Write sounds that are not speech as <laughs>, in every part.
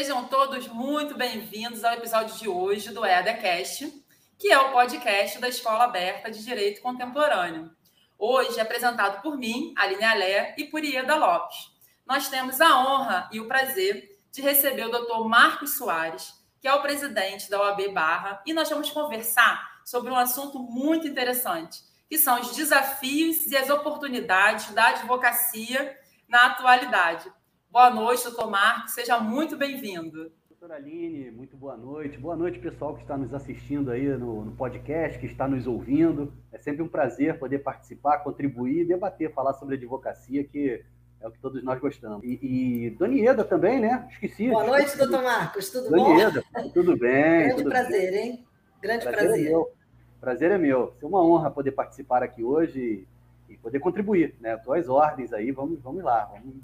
Sejam todos muito bem-vindos ao episódio de hoje do EADcast, que é o podcast da Escola Aberta de Direito Contemporâneo. Hoje apresentado por mim, Aline Alé, e por Ieda Lopes. Nós temos a honra e o prazer de receber o Dr. Marcos Soares, que é o presidente da OAB Barra, e nós vamos conversar sobre um assunto muito interessante, que são os desafios e as oportunidades da advocacia na atualidade. Boa noite, doutor Marcos, seja muito bem-vindo. Doutora Aline, muito boa noite. Boa noite, pessoal que está nos assistindo aí no, no, podcast, que está nos ouvindo. É sempre um prazer poder participar, contribuir, debater, falar sobre advocacia, que é o que todos nós gostamos. E, e Donieda também, né? Esqueci. Boa noite, doutor Marcos. Tudo Donieda, bom? tudo bem. Grande tudo prazer, bem. hein? Grande prazer. prazer. É meu. Prazer é meu. É uma honra poder participar aqui hoje e, e poder contribuir, né? Estou às ordens aí, vamos, vamos lá, vamos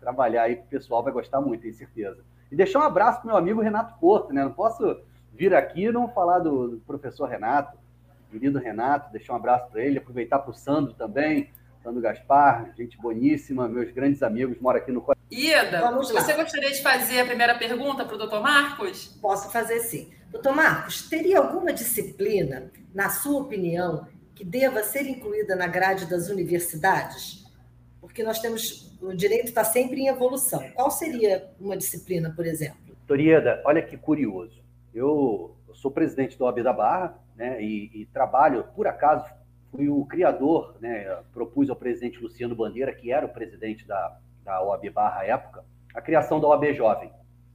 trabalhar aí que o pessoal vai gostar muito, tenho certeza. E deixar um abraço para meu amigo Renato Porto, né? Não posso vir aqui e não falar do, do professor Renato, querido Renato, deixar um abraço para ele, aproveitar para o Sandro também, Sandro Gaspar, gente boníssima, meus grandes amigos, moram aqui no Ieda, Vamos lá. você gostaria de fazer a primeira pergunta para o doutor Marcos? Posso fazer sim. Doutor Marcos, teria alguma disciplina, na sua opinião, que deva ser incluída na grade das universidades? Porque nós temos o direito está sempre em evolução. Qual seria uma disciplina, por exemplo? Torieda, olha que curioso. Eu, sou presidente da OAB da Barra, né, e, e, trabalho, por acaso, fui o criador, né, propus ao presidente Luciano Bandeira, que era o presidente da, da OAB Barra à época, a criação da OAB Jovem.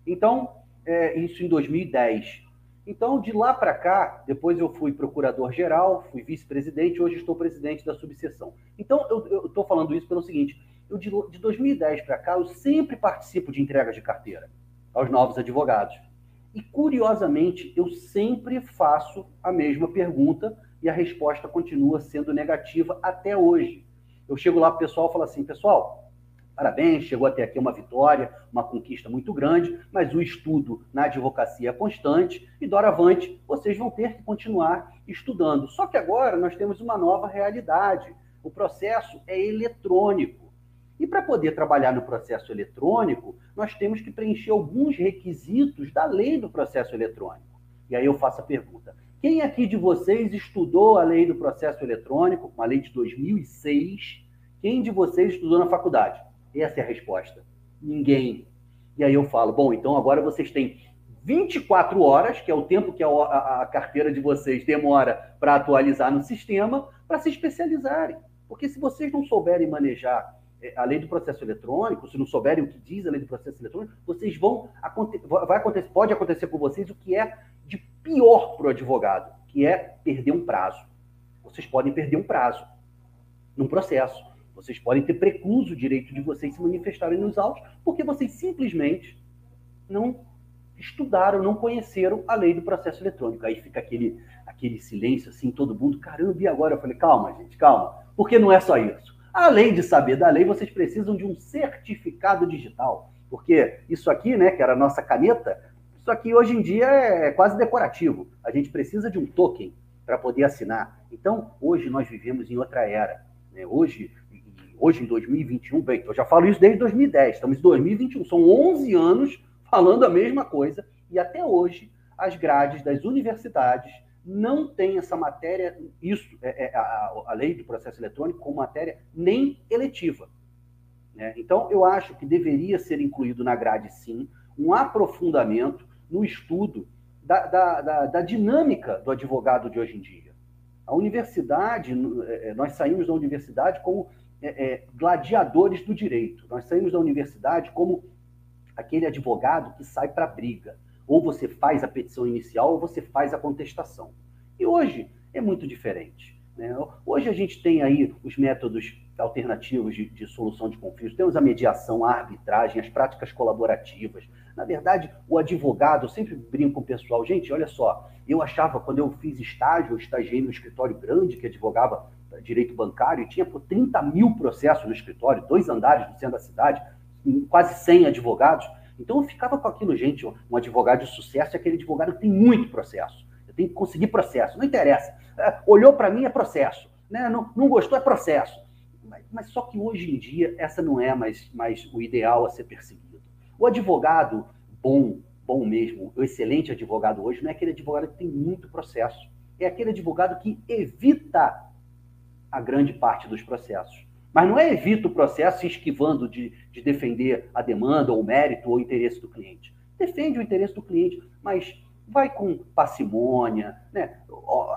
Então, é, isso em 2010. Então, de lá para cá, depois eu fui procurador-geral, fui vice-presidente, hoje estou presidente da subseção. Então, eu estou falando isso pelo seguinte: eu de, de 2010 para cá, eu sempre participo de entregas de carteira aos novos advogados. E, curiosamente, eu sempre faço a mesma pergunta e a resposta continua sendo negativa até hoje. Eu chego lá para o pessoal e falo assim, pessoal, parabéns, chegou até aqui uma vitória, uma conquista muito grande, mas o estudo na advocacia é constante e, doravante, vocês vão ter que continuar estudando. Só que agora nós temos uma nova realidade. O processo é eletrônico. E para poder trabalhar no processo eletrônico, nós temos que preencher alguns requisitos da lei do processo eletrônico. E aí eu faço a pergunta: quem aqui de vocês estudou a lei do processo eletrônico, uma lei de 2006? Quem de vocês estudou na faculdade? Essa é a resposta. Ninguém. E aí eu falo: bom, então agora vocês têm 24 horas, que é o tempo que a, a, a carteira de vocês demora para atualizar no sistema, para se especializarem. Porque se vocês não souberem manejar é, a lei do processo eletrônico, se não souberem o que diz a lei do processo eletrônico, vocês vão vai acontecer, pode acontecer com vocês o que é de pior para o advogado, que é perder um prazo. Vocês podem perder um prazo num processo. Vocês podem ter precluso o direito de vocês se manifestarem nos autos, porque vocês simplesmente não estudaram, não conheceram a lei do processo eletrônico. Aí fica aquele, aquele silêncio assim, todo mundo, caramba, e agora? Eu falei, calma, gente, calma, porque não é só isso. Além de saber da lei, vocês precisam de um certificado digital, porque isso aqui, né, que era a nossa caneta, isso aqui hoje em dia é quase decorativo. A gente precisa de um token para poder assinar. Então, hoje nós vivemos em outra era. Né? Hoje, hoje em 2021, bem, eu já falo isso desde 2010, estamos em 2021, são 11 anos falando a mesma coisa, e até hoje as grades das universidades não tem essa matéria, isso, é, é, a, a, lei do processo eletrônico, como matéria nem eletiva. Né? Então, eu acho que deveria ser incluído na grade, sim, um aprofundamento no estudo da, da, da, da dinâmica do advogado de hoje em dia. A universidade, é, é, nós saímos da universidade como é, é, gladiadores do direito, nós saímos da universidade como aquele advogado que sai para a briga ou você faz a petição inicial ou você faz a contestação. E hoje é muito diferente. Né? Hoje a gente tem aí os métodos alternativos de, de, solução de conflitos, temos a mediação, a arbitragem, as práticas colaborativas. Na verdade, o advogado, eu sempre brinco com o pessoal, gente, olha só, eu achava, quando eu fiz estágio, eu estagiei no escritório grande que advogava direito bancário e tinha por 30 mil processos no escritório, dois andares no centro da cidade, quase 100 advogados. Então eu ficava com aquilo, gente, um advogado de sucesso é aquele advogado que tem muito processo. Eu tenho que conseguir processo, não interessa. É, olhou para mim é processo, né? não, não gostou é processo. Mas, mas, só que hoje em dia essa não é mais, mais o ideal a ser perseguido. O advogado bom, bom mesmo, o excelente advogado hoje não é aquele advogado que tem muito processo, é aquele advogado que evita a grande parte dos processos. Mas não é evita o processo se esquivando de, de defender a demanda, ou o mérito, ou o interesse do cliente. Defende o interesse do cliente, mas vai com parcimônia, né?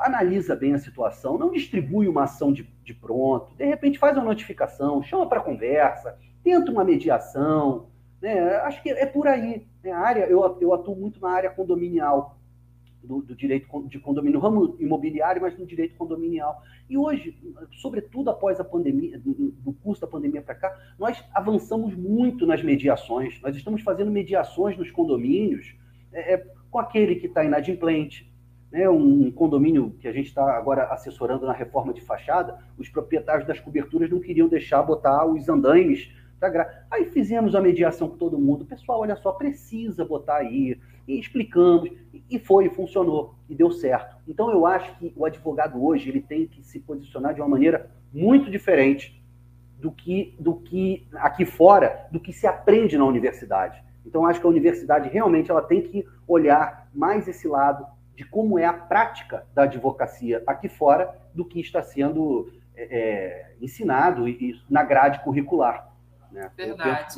analisa bem a situação, não distribui uma ação de, de pronto, de repente faz uma notificação, chama para conversa, tenta uma mediação. Né? Acho que é por aí. Né? A área, eu, eu atuo muito na área condominial do, do, direito de condomínio, no ramo imobiliário, mas no direito condominial. E hoje, sobretudo após a pandemia, do curso da pandemia para cá, nós avançamos muito nas mediações. Nós estamos fazendo mediações nos condomínios é, é com aquele que está inadimplente, né, um condomínio que a gente está agora assessorando na reforma de fachada, os proprietários das coberturas não queriam deixar botar os andaimes. Gra... Aí fizemos a mediação com todo mundo. Pessoal, olha só, precisa botar aí. E explicamos. E foi, funcionou. E deu certo. Então eu acho que o advogado hoje ele tem que se posicionar de uma maneira muito diferente do que, do que aqui fora, do que se aprende na universidade. Então acho que a universidade realmente ela tem que olhar mais esse lado de como é a prática da advocacia aqui fora do que está sendo é, é ensinado e, na grade curricular. Né? Verdade.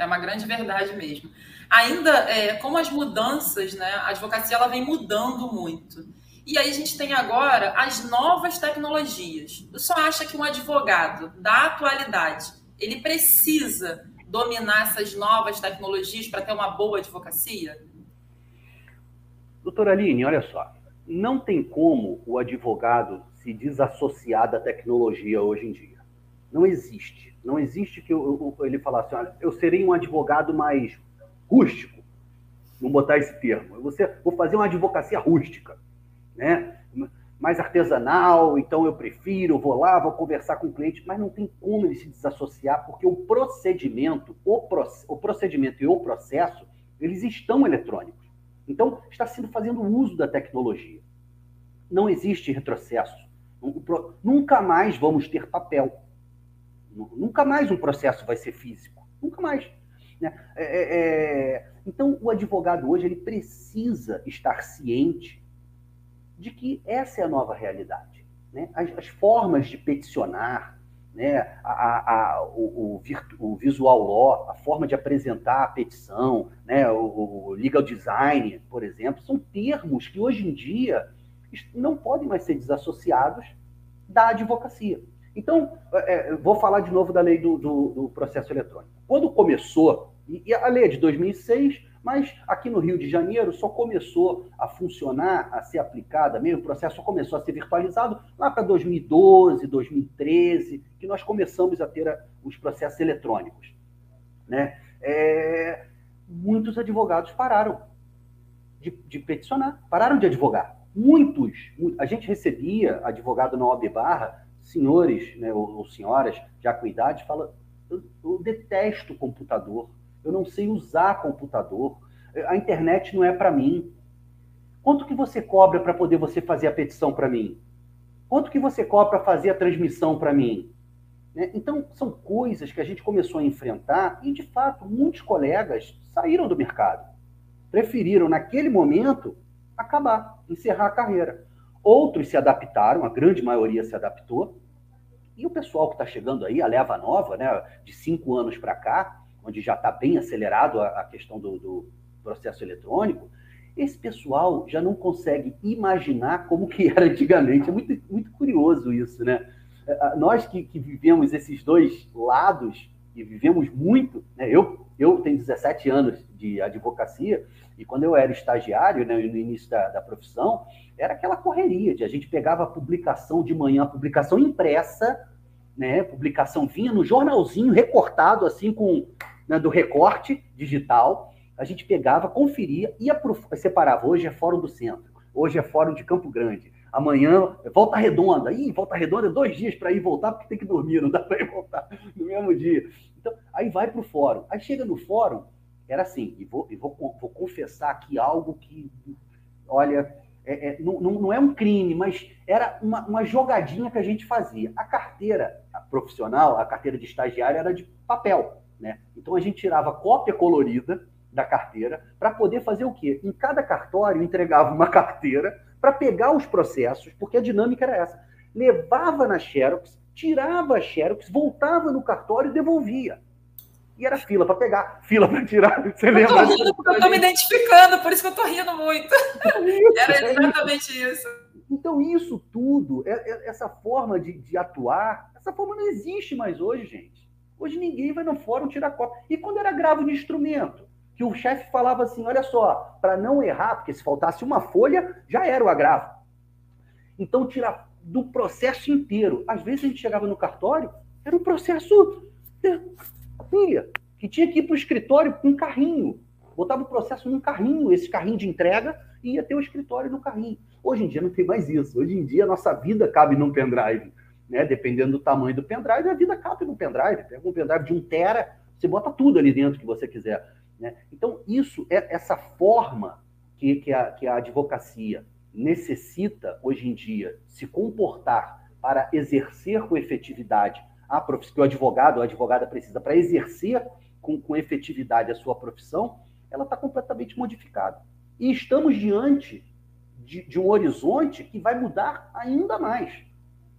É uma grande verdade mesmo. Ainda, é, como as mudanças, né, a advocacia ela vem mudando muito. E aí a gente tem agora as novas tecnologias. Você só acha que um advogado da atualidade ele precisa dominar essas novas tecnologias para ter uma boa advocacia? Doutora Aline, olha só. Não tem como o advogado se desassociar da tecnologia hoje em dia. Não existe. Não existe que eu, eu, ele falasse, olha, eu serei um advogado mais rústico. Vamos botar esse termo. Você, vou fazer uma advocacia rústica, né? mais artesanal, então eu prefiro, vou lá, vou conversar com o cliente, mas não tem como ele se desassociar, porque o procedimento, o, o procedimento e o processo, eles estão eletrônicos. Então, está sendo fazendo uso da tecnologia. Não existe retrocesso. Nunca mais vamos ter papel. Nunca mais um processo vai ser físico. Nunca mais. Né? É, é, é... Então, o advogado hoje ele precisa estar ciente de que essa é a nova realidade. Né? As, as formas de peticionar, né, a, a, o, o, virtu, o, visual law, a forma de apresentar a petição, né, o, o, legal design, por exemplo, são termos que hoje em dia não podem mais ser desassociados da advocacia. Então, é, é vou falar de novo da lei do, do, do processo eletrônico. Quando começou, e, a lei é de 2006, mas aqui no Rio de Janeiro só começou a funcionar, a ser aplicada, meio o processo só começou a ser virtualizado lá para 2012, 2013, que nós começamos a ter a, os processos eletrônicos. Né? É, muitos advogados pararam de, de, peticionar, pararam de advogar. Muitos, a gente recebia advogado na OAB Barra, senhores né, ou, ou senhoras já com idade, fala, eu, eu detesto computador, eu não sei usar computador, a internet não é para mim. Quanto que você cobra para poder você fazer a petição para mim? Quanto que você cobra para fazer a transmissão para mim? Né? Então, são coisas que a gente começou a enfrentar e, de fato, muitos colegas saíram do mercado. Preferiram, naquele momento, acabar, encerrar a carreira. Outros se adaptaram, a grande maioria se adaptou. E o pessoal que está chegando aí, a leva nova, né, de cinco anos para cá, onde já está bem acelerado a, a questão do, do, processo eletrônico, esse pessoal já não consegue imaginar como que <laughs> era antigamente. É muito, muito curioso isso, né? É, nós que, que vivemos esses dois lados, e vivemos muito, né? eu, eu tenho 17 anos de advocacia, e quando eu era estagiário, né, no início da, da profissão, era aquela correria de a gente pegava a publicação de manhã, a publicação impressa, né, publicação vinha no jornalzinho recortado, assim, com né, do recorte digital, a gente pegava, conferia, ia pro, separava. Hoje é Fórum do Centro, hoje é Fórum de Campo Grande, amanhã Volta Redonda. Ih, Volta Redonda é dois dias para ir voltar, porque tem que dormir, não dá <laughs> para ir voltar no mesmo dia. Então, aí vai para o fórum. Aí chega no fórum, era assim, e vou, e vou, vou confessar aqui algo que, olha, é, é, não, não, é um crime, mas era uma, uma, jogadinha que a gente fazia. A carteira profissional, a carteira de estagiário, era de papel. Né? Então a gente tirava cópia colorida, da carteira para poder fazer o quê? Em cada cartório entregava uma <laughs> carteira para pegar os processos, porque a dinâmica era essa. Levava na Xerox, tirava a Xerox, voltava no cartório e devolvia. E era fila para pegar, fila para tirar. <laughs> Você eu lembra? Tô rindo porque eu estou me identificando, por isso que eu estou rindo muito. Isso, era é exatamente é isso. Então, isso tudo, é, essa forma de, de atuar, essa forma não existe mais hoje, gente. Hoje ninguém vai no fórum tirar cópia. E quando era gravo de instrumento? Que o chefe falava assim: olha só, para não errar, porque se faltasse uma folha, já era o agravo. Então, tirar do processo inteiro. Às vezes a gente chegava no cartório, era um processo. Filha, que tinha que ir para o escritório com um carrinho. Botava o processo num carrinho, esse carrinho de entrega, e ia ter o escritório no carrinho. Hoje em dia não tem mais isso. Hoje em dia a nossa vida cabe num pendrive. Né? Dependendo do tamanho do pendrive, a vida cabe no pendrive. Pega um pendrive de um tera, você bota tudo ali dentro que você quiser. Né? Então, isso é essa forma que, que, a, que a advocacia necessita, hoje em dia, se comportar para exercer com efetividade a profissão, que o advogado ou a advogada precisa para exercer com, com efetividade a sua profissão, ela está completamente modificada. E estamos diante de, de, um horizonte que vai mudar ainda mais,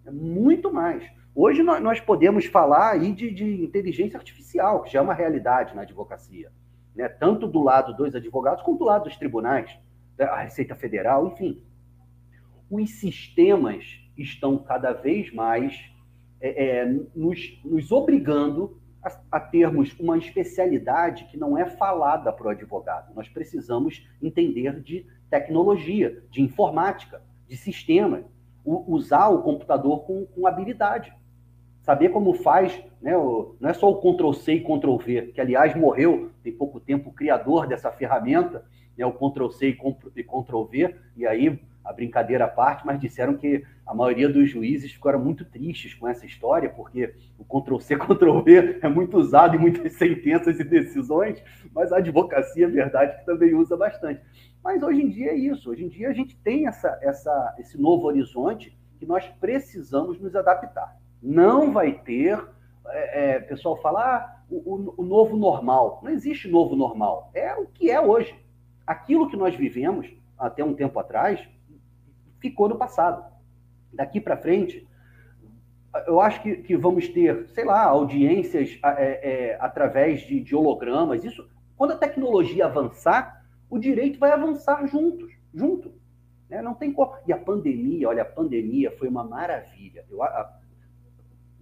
muito mais. Hoje nós, nós podemos falar aí de, de, inteligência artificial, que já é uma realidade na advocacia, né? tanto do lado dos advogados quanto do lado dos tribunais, a Receita Federal, enfim. Os sistemas estão cada vez mais é, é, nos, nos, obrigando a, a, termos uma especialidade que não é falada para o advogado. Nós precisamos entender de tecnologia, de informática, de sistema, o, usar o computador com, com, habilidade. Saber como faz, né, o, não é só o Ctrl-C e Ctrl-V, que aliás morreu tem pouco tempo o criador dessa ferramenta, né, o Ctrl-C e Ctrl-V, e aí a brincadeira à parte, mas disseram que a maioria dos juízes ficaram muito tristes com essa história, porque o Ctrl-C, <laughs> Ctrl-V é muito usado em muitas sentenças e decisões, mas a advocacia, é verdade, que também usa bastante. Mas hoje em dia é isso, hoje em dia a gente tem essa, essa, esse novo horizonte que nós precisamos nos adaptar. Não vai ter, é, é, pessoal fala, ah, o, o novo normal. Não existe novo normal, é o que é hoje. Aquilo que nós vivemos até um tempo atrás, ficou no passado. Daqui para frente, eu acho que, que, vamos ter, sei lá, audiências é, é, através de, de, hologramas. Isso, quando a tecnologia avançar, o direito vai avançar juntos, junto. Né? Não tem como. E a pandemia, olha, a pandemia foi uma maravilha. Eu, a,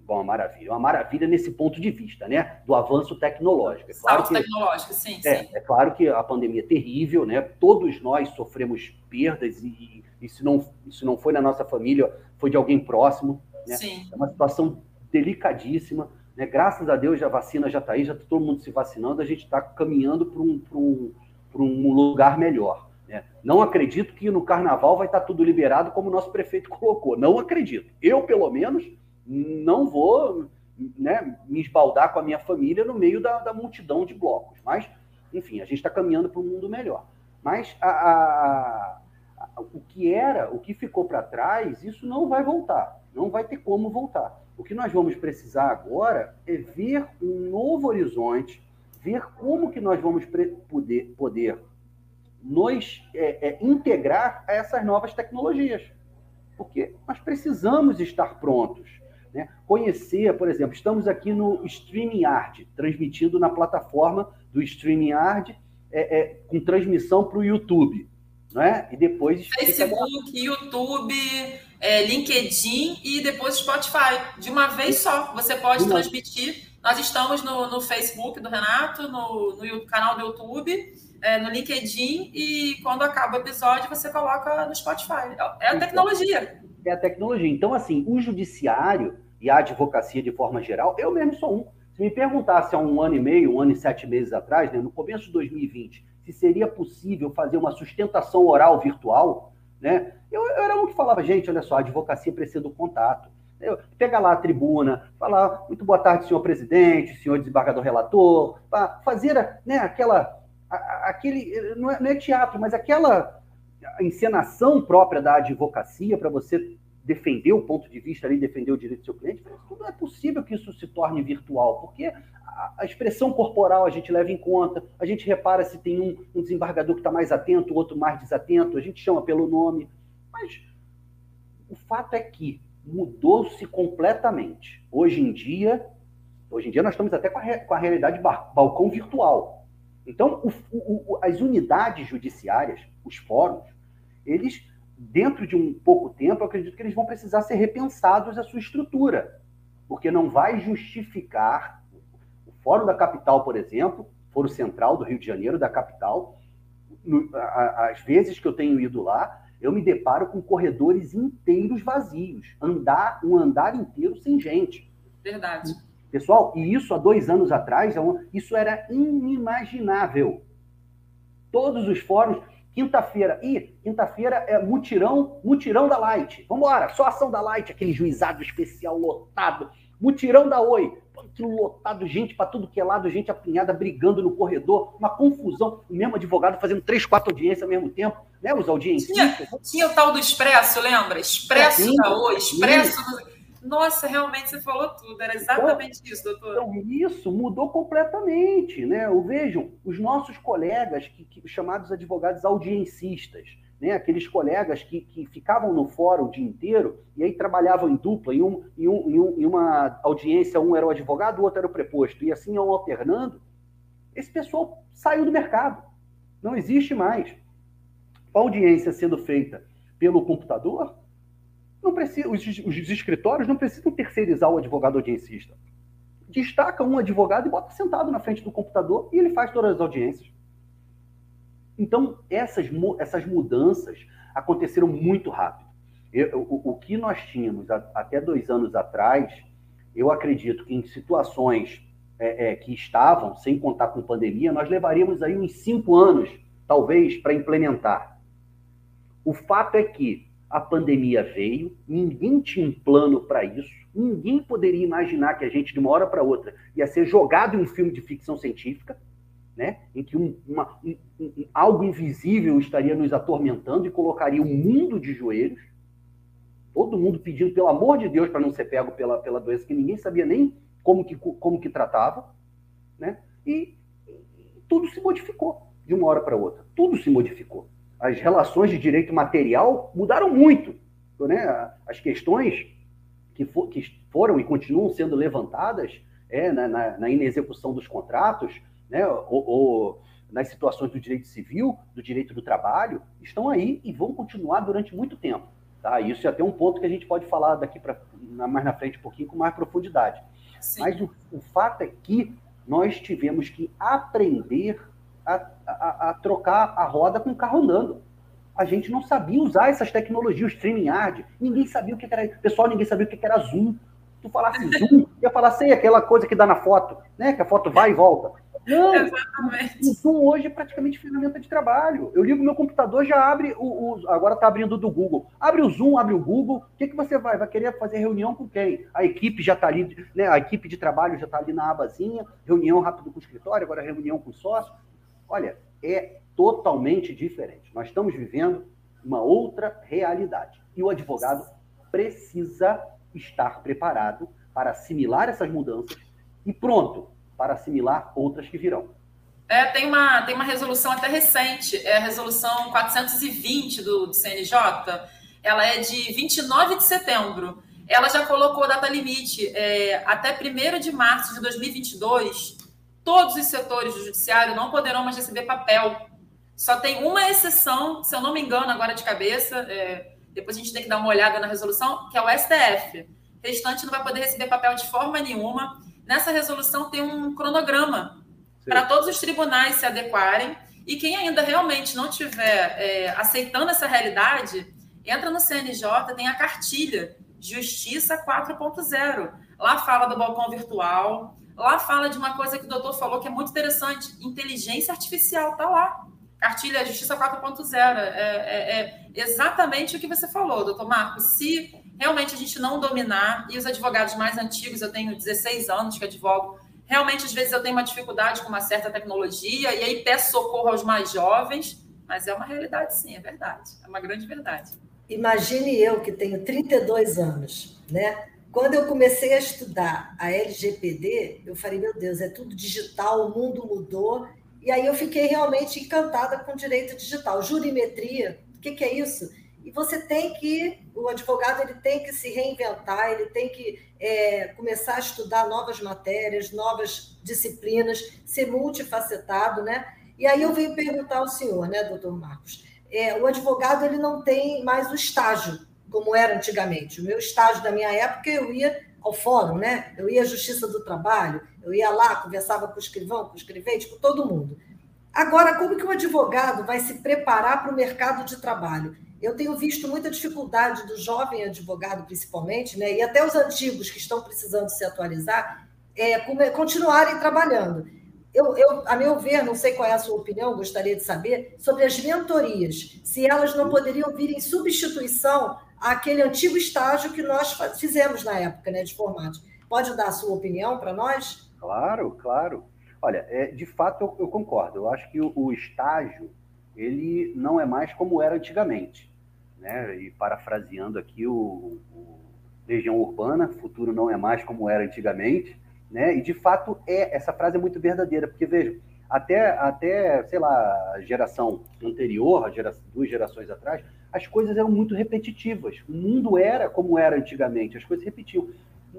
bom, uma maravilha, uma maravilha nesse ponto de vista, né? Do avanço tecnológico. É claro que, tecnológico, sim, é, sim. É claro que a pandemia é terrível, né? Todos nós sofremos perdas e, e se não, se não foi na nossa família, foi de alguém próximo. Né? Sim. É uma situação delicadíssima. Né? Graças a Deus, a vacina já está aí, já está todo mundo se vacinando, a gente está caminhando para um, um, um lugar melhor. Né? Não acredito que no carnaval vai estar tá tudo liberado, como o nosso prefeito <laughs> colocou. Não acredito. Eu, pelo menos, não vou né, me esbaldar com a minha família no meio da, da multidão de blocos. Mas, enfim, a gente está caminhando para um mundo melhor. Mas a, a, o que era, o que ficou para trás, isso não vai voltar, não vai ter como voltar. O que nós vamos precisar agora é ver um novo horizonte, ver como que nós vamos poder, poder nos é, é, integrar a essas novas tecnologias, porque nós precisamos estar prontos. Né? Conhecer, por exemplo, estamos aqui no StreamYard, transmitindo na plataforma do StreamYard, é, é com transmissão para o YouTube né? E depois. Facebook, YouTube, é, LinkedIn e depois Spotify. De uma vez só. Você pode transmitir. Nós estamos no, no Facebook do Renato, no, no canal do YouTube, é, no LinkedIn, e quando acaba o episódio, você coloca no Spotify. É a tecnologia. É a tecnologia. Então, assim, o judiciário e a advocacia de forma geral, eu mesmo sou um. Se me perguntasse há um ano e meio, um ano e sete meses atrás, né, no começo de 2020, se seria possível fazer uma sustentação oral virtual, né? Eu, eu era um que falava, gente, olha só, a advocacia precisa do contato. Eu, pega lá a tribuna, falar, muito boa tarde, senhor presidente, senhor desembargador relator, fazer né, aquela, aquele, não é, não é teatro, mas aquela encenação própria da advocacia para você defender o ponto de vista ali, defender o direito do seu cliente, não é possível que isso se torne virtual, porque a, expressão corporal a gente leva em conta, a gente repara se tem um, um desembargador que está mais atento, outro mais desatento, a gente chama pelo nome, mas o fato é que mudou-se completamente. Hoje em dia, hoje em dia nós estamos até com a, com a realidade balcão virtual. Então, o, o, as unidades judiciárias, os fóruns, eles, dentro de um pouco tempo, eu acredito que eles vão precisar ser repensados a sua estrutura, porque não vai justificar o Fórum da Capital, por exemplo, Fórum Central do Rio de Janeiro, da capital, no, as vezes que eu tenho ido lá, eu me deparo com corredores inteiros vazios, andar um andar inteiro sem gente. Verdade. Pessoal, e isso há dois anos atrás, é isso era inimaginável. Todos os fóruns, quinta-feira, e quinta-feira é mutirão, mutirão da Light. Vamos embora, só ação da Light, aquele juizado especial lotado, mutirão da Oi, aquilo lotado, gente para tudo que é lado, gente apinhada, brigando no corredor, uma confusão, o mesmo advogado fazendo três, quatro audiências ao mesmo tempo, né? Os audiências. Tinha, tinha o tal do Expresso, lembra? Expresso da Oi, Expresso. Nossa, realmente você falou tudo, era exatamente então, isso, doutor. Então, isso mudou completamente, né? Vejam, os nossos colegas, que, que chamados advogados audiencistas, né, aqueles colegas que, que ficavam no fórum o dia inteiro e aí trabalhavam em dupla, em, um, em, um, em, um, em uma audiência, um era o advogado, o outro era o preposto, e assim iam alternando, esse pessoal saiu do mercado. Não existe mais. A audiência sendo feita pelo computador, não precisa, os, os escritórios não precisam terceirizar o advogado audiencista. Destaca um advogado e bota sentado na frente do computador e ele faz todas as audiências. Então, essas, essas mudanças aconteceram muito rápido. Eu, o, o, que nós tínhamos a, até dois anos atrás, eu acredito que em situações é, é, que estavam, sem contar com pandemia, nós levaríamos aí uns cinco anos, talvez, para implementar. O fato é que a pandemia veio, ninguém tinha um plano para isso, ninguém poderia imaginar que a gente, de uma hora para outra, ia ser jogado em um filme de ficção científica né? em que um, uma, um, um, algo invisível estaria nos atormentando e colocaria o mundo de joelhos. Todo mundo pedindo, pelo amor de Deus, para não ser pego pela, pela doença que ninguém sabia nem como que, como que tratava. Né? E, e tudo se modificou de uma hora para outra. Tudo se modificou. As relações de direito material mudaram muito. Né? As questões que, for, que foram e continuam sendo levantadas é, na, na, na inexecução dos contratos, né, ou, ou, nas situações do direito civil, do direito do trabalho, estão aí e vão continuar durante muito tempo. Tá? Isso é até um ponto que a gente pode falar daqui para mais na frente um pouquinho com mais profundidade. Sim. Mas o, o, fato é que nós tivemos que aprender a, a, a, trocar a roda com o carro andando. A gente não sabia usar essas tecnologias, o StreamYard, ninguém sabia o que era. Pessoal, ninguém sabia o que era Zoom. Tu falasse <laughs> Zoom, ia falar, sei, aquela coisa que dá na foto, né? Que a foto vai e volta. Não, Exatamente. o Zoom hoje é praticamente ferramenta de trabalho. Eu ligo meu computador, já abre o. o agora está abrindo do Google. Abre o Zoom, abre o Google. O que, que você vai? Vai querer fazer reunião com quem? A equipe já está ali, né? A equipe de trabalho já está ali na abazinha, reunião rápido com o escritório, agora reunião com o sócio. Olha, é totalmente diferente. Nós estamos vivendo uma outra realidade. E o advogado precisa estar preparado para assimilar essas mudanças e pronto, para assimilar outras que virão. É, tem uma, tem uma resolução até recente, é a resolução 420 do, do CNJ, ela é de 29 de setembro. Ela já colocou data limite é, até 1 de março de 2022. Todos os setores do judiciário não poderão mais receber papel. Só tem uma exceção, se eu não me engano, agora de cabeça, é, depois a gente tem que dar uma olhada na resolução, que é o STF. O restante não vai poder receber papel de forma nenhuma nessa resolução tem um cronograma para todos os tribunais se adequarem. E quem ainda realmente não estiver é, aceitando essa realidade, entra no CNJ, tem a cartilha Justiça 4.0. Lá fala do balcão virtual, lá fala de uma coisa que o doutor falou que é muito interessante: inteligência artificial está lá. Cartilha Justiça 4.0. É, é, é, exatamente o que você falou, doutor Marcos. Se realmente a gente não dominar, e os advogados mais antigos, eu tenho 16 anos que advogo, realmente às vezes eu tenho uma dificuldade com uma certa tecnologia, e aí peço socorro aos mais jovens, mas é uma realidade sim, é verdade, é uma grande verdade. imagine eu que tenho 32 anos, né? Quando eu comecei a estudar a LGPD, eu falei, meu Deus, é tudo digital, o mundo mudou. E aí eu fiquei realmente encantada com direito digital. Jurimetria, o que, que é isso? E você tem que, o advogado ele tem que se reinventar, ele tem que é, começar a estudar novas matérias, novas disciplinas, ser multifacetado, né? E aí eu venho perguntar ao senhor, né, doutor Marcos, é, o advogado ele não tem mais o estágio, como era antigamente. O meu estágio da minha época, eu ia ao fórum, né? Eu ia à Justiça do Trabalho, eu ia lá, conversava com o escrivão, com o escrivente, com todo mundo. Agora, como que o advogado vai se preparar para o mercado de trabalho? Eu tenho visto muita dificuldade do jovem advogado, principalmente, né? e até os antigos que estão precisando se atualizar, é, continuarem trabalhando. Eu, eu, a meu ver, não sei qual é a sua opinião, gostaria de saber, sobre as mentorias, se elas não poderiam vir em substituição àquele antigo estágio que nós fizemos na época né, de formato. Pode dar a sua opinião para nós? Claro, claro. Olha, é, de fato eu, eu, concordo. Eu acho que o, o, estágio ele não é mais como era antigamente. Né? E parafraseando aqui o, o Legião Urbana, futuro não é mais como era antigamente. Né? E de fato é essa frase é muito verdadeira, porque veja, até até sei lá a geração anterior, a geração, duas gerações atrás, as coisas eram muito repetitivas. O mundo era como era antigamente, as coisas repetiam.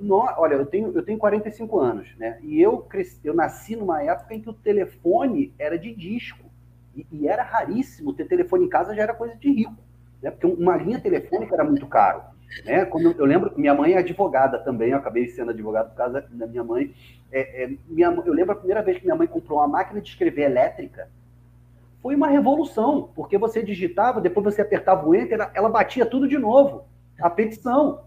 No, olha, eu tenho, eu tenho 45 anos, né? E eu, cresci, eu nasci numa época em que o telefone era de disco. E, e, era raríssimo ter telefone em casa, já era coisa de rico. Né? Porque uma linha telefônica era muito caro. Né? Quando eu lembro minha mãe é advogada também, eu acabei sendo advogado por causa da minha mãe. É, é, minha, eu lembro a primeira vez que minha mãe comprou uma máquina de escrever elétrica, foi uma revolução, porque você digitava, depois você apertava o enter, ela batia tudo de novo, a petição.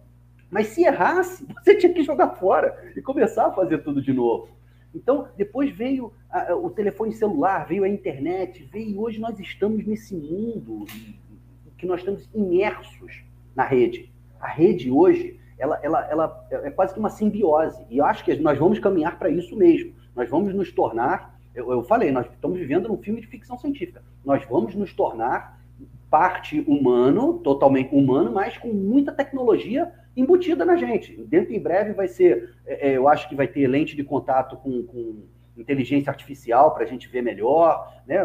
Mas se errasse, <laughs> você tinha que jogar fora e começar a fazer tudo de novo. Então, depois veio a, o telefone celular, veio a internet, veio hoje nós estamos nesse mundo que nós estamos imersos na rede. A rede hoje, ela, ela, ela é quase que uma simbiose. E eu acho que nós vamos caminhar para isso mesmo. Nós vamos nos tornar eu, eu falei, nós estamos vivendo num filme de ficção científica. Nós vamos nos tornar parte humano, totalmente humano, mas com muita tecnologia embutida na gente. Dentro em breve vai ser, é, é eu acho que vai ter lente de contato com, com inteligência artificial para a gente ver melhor, né?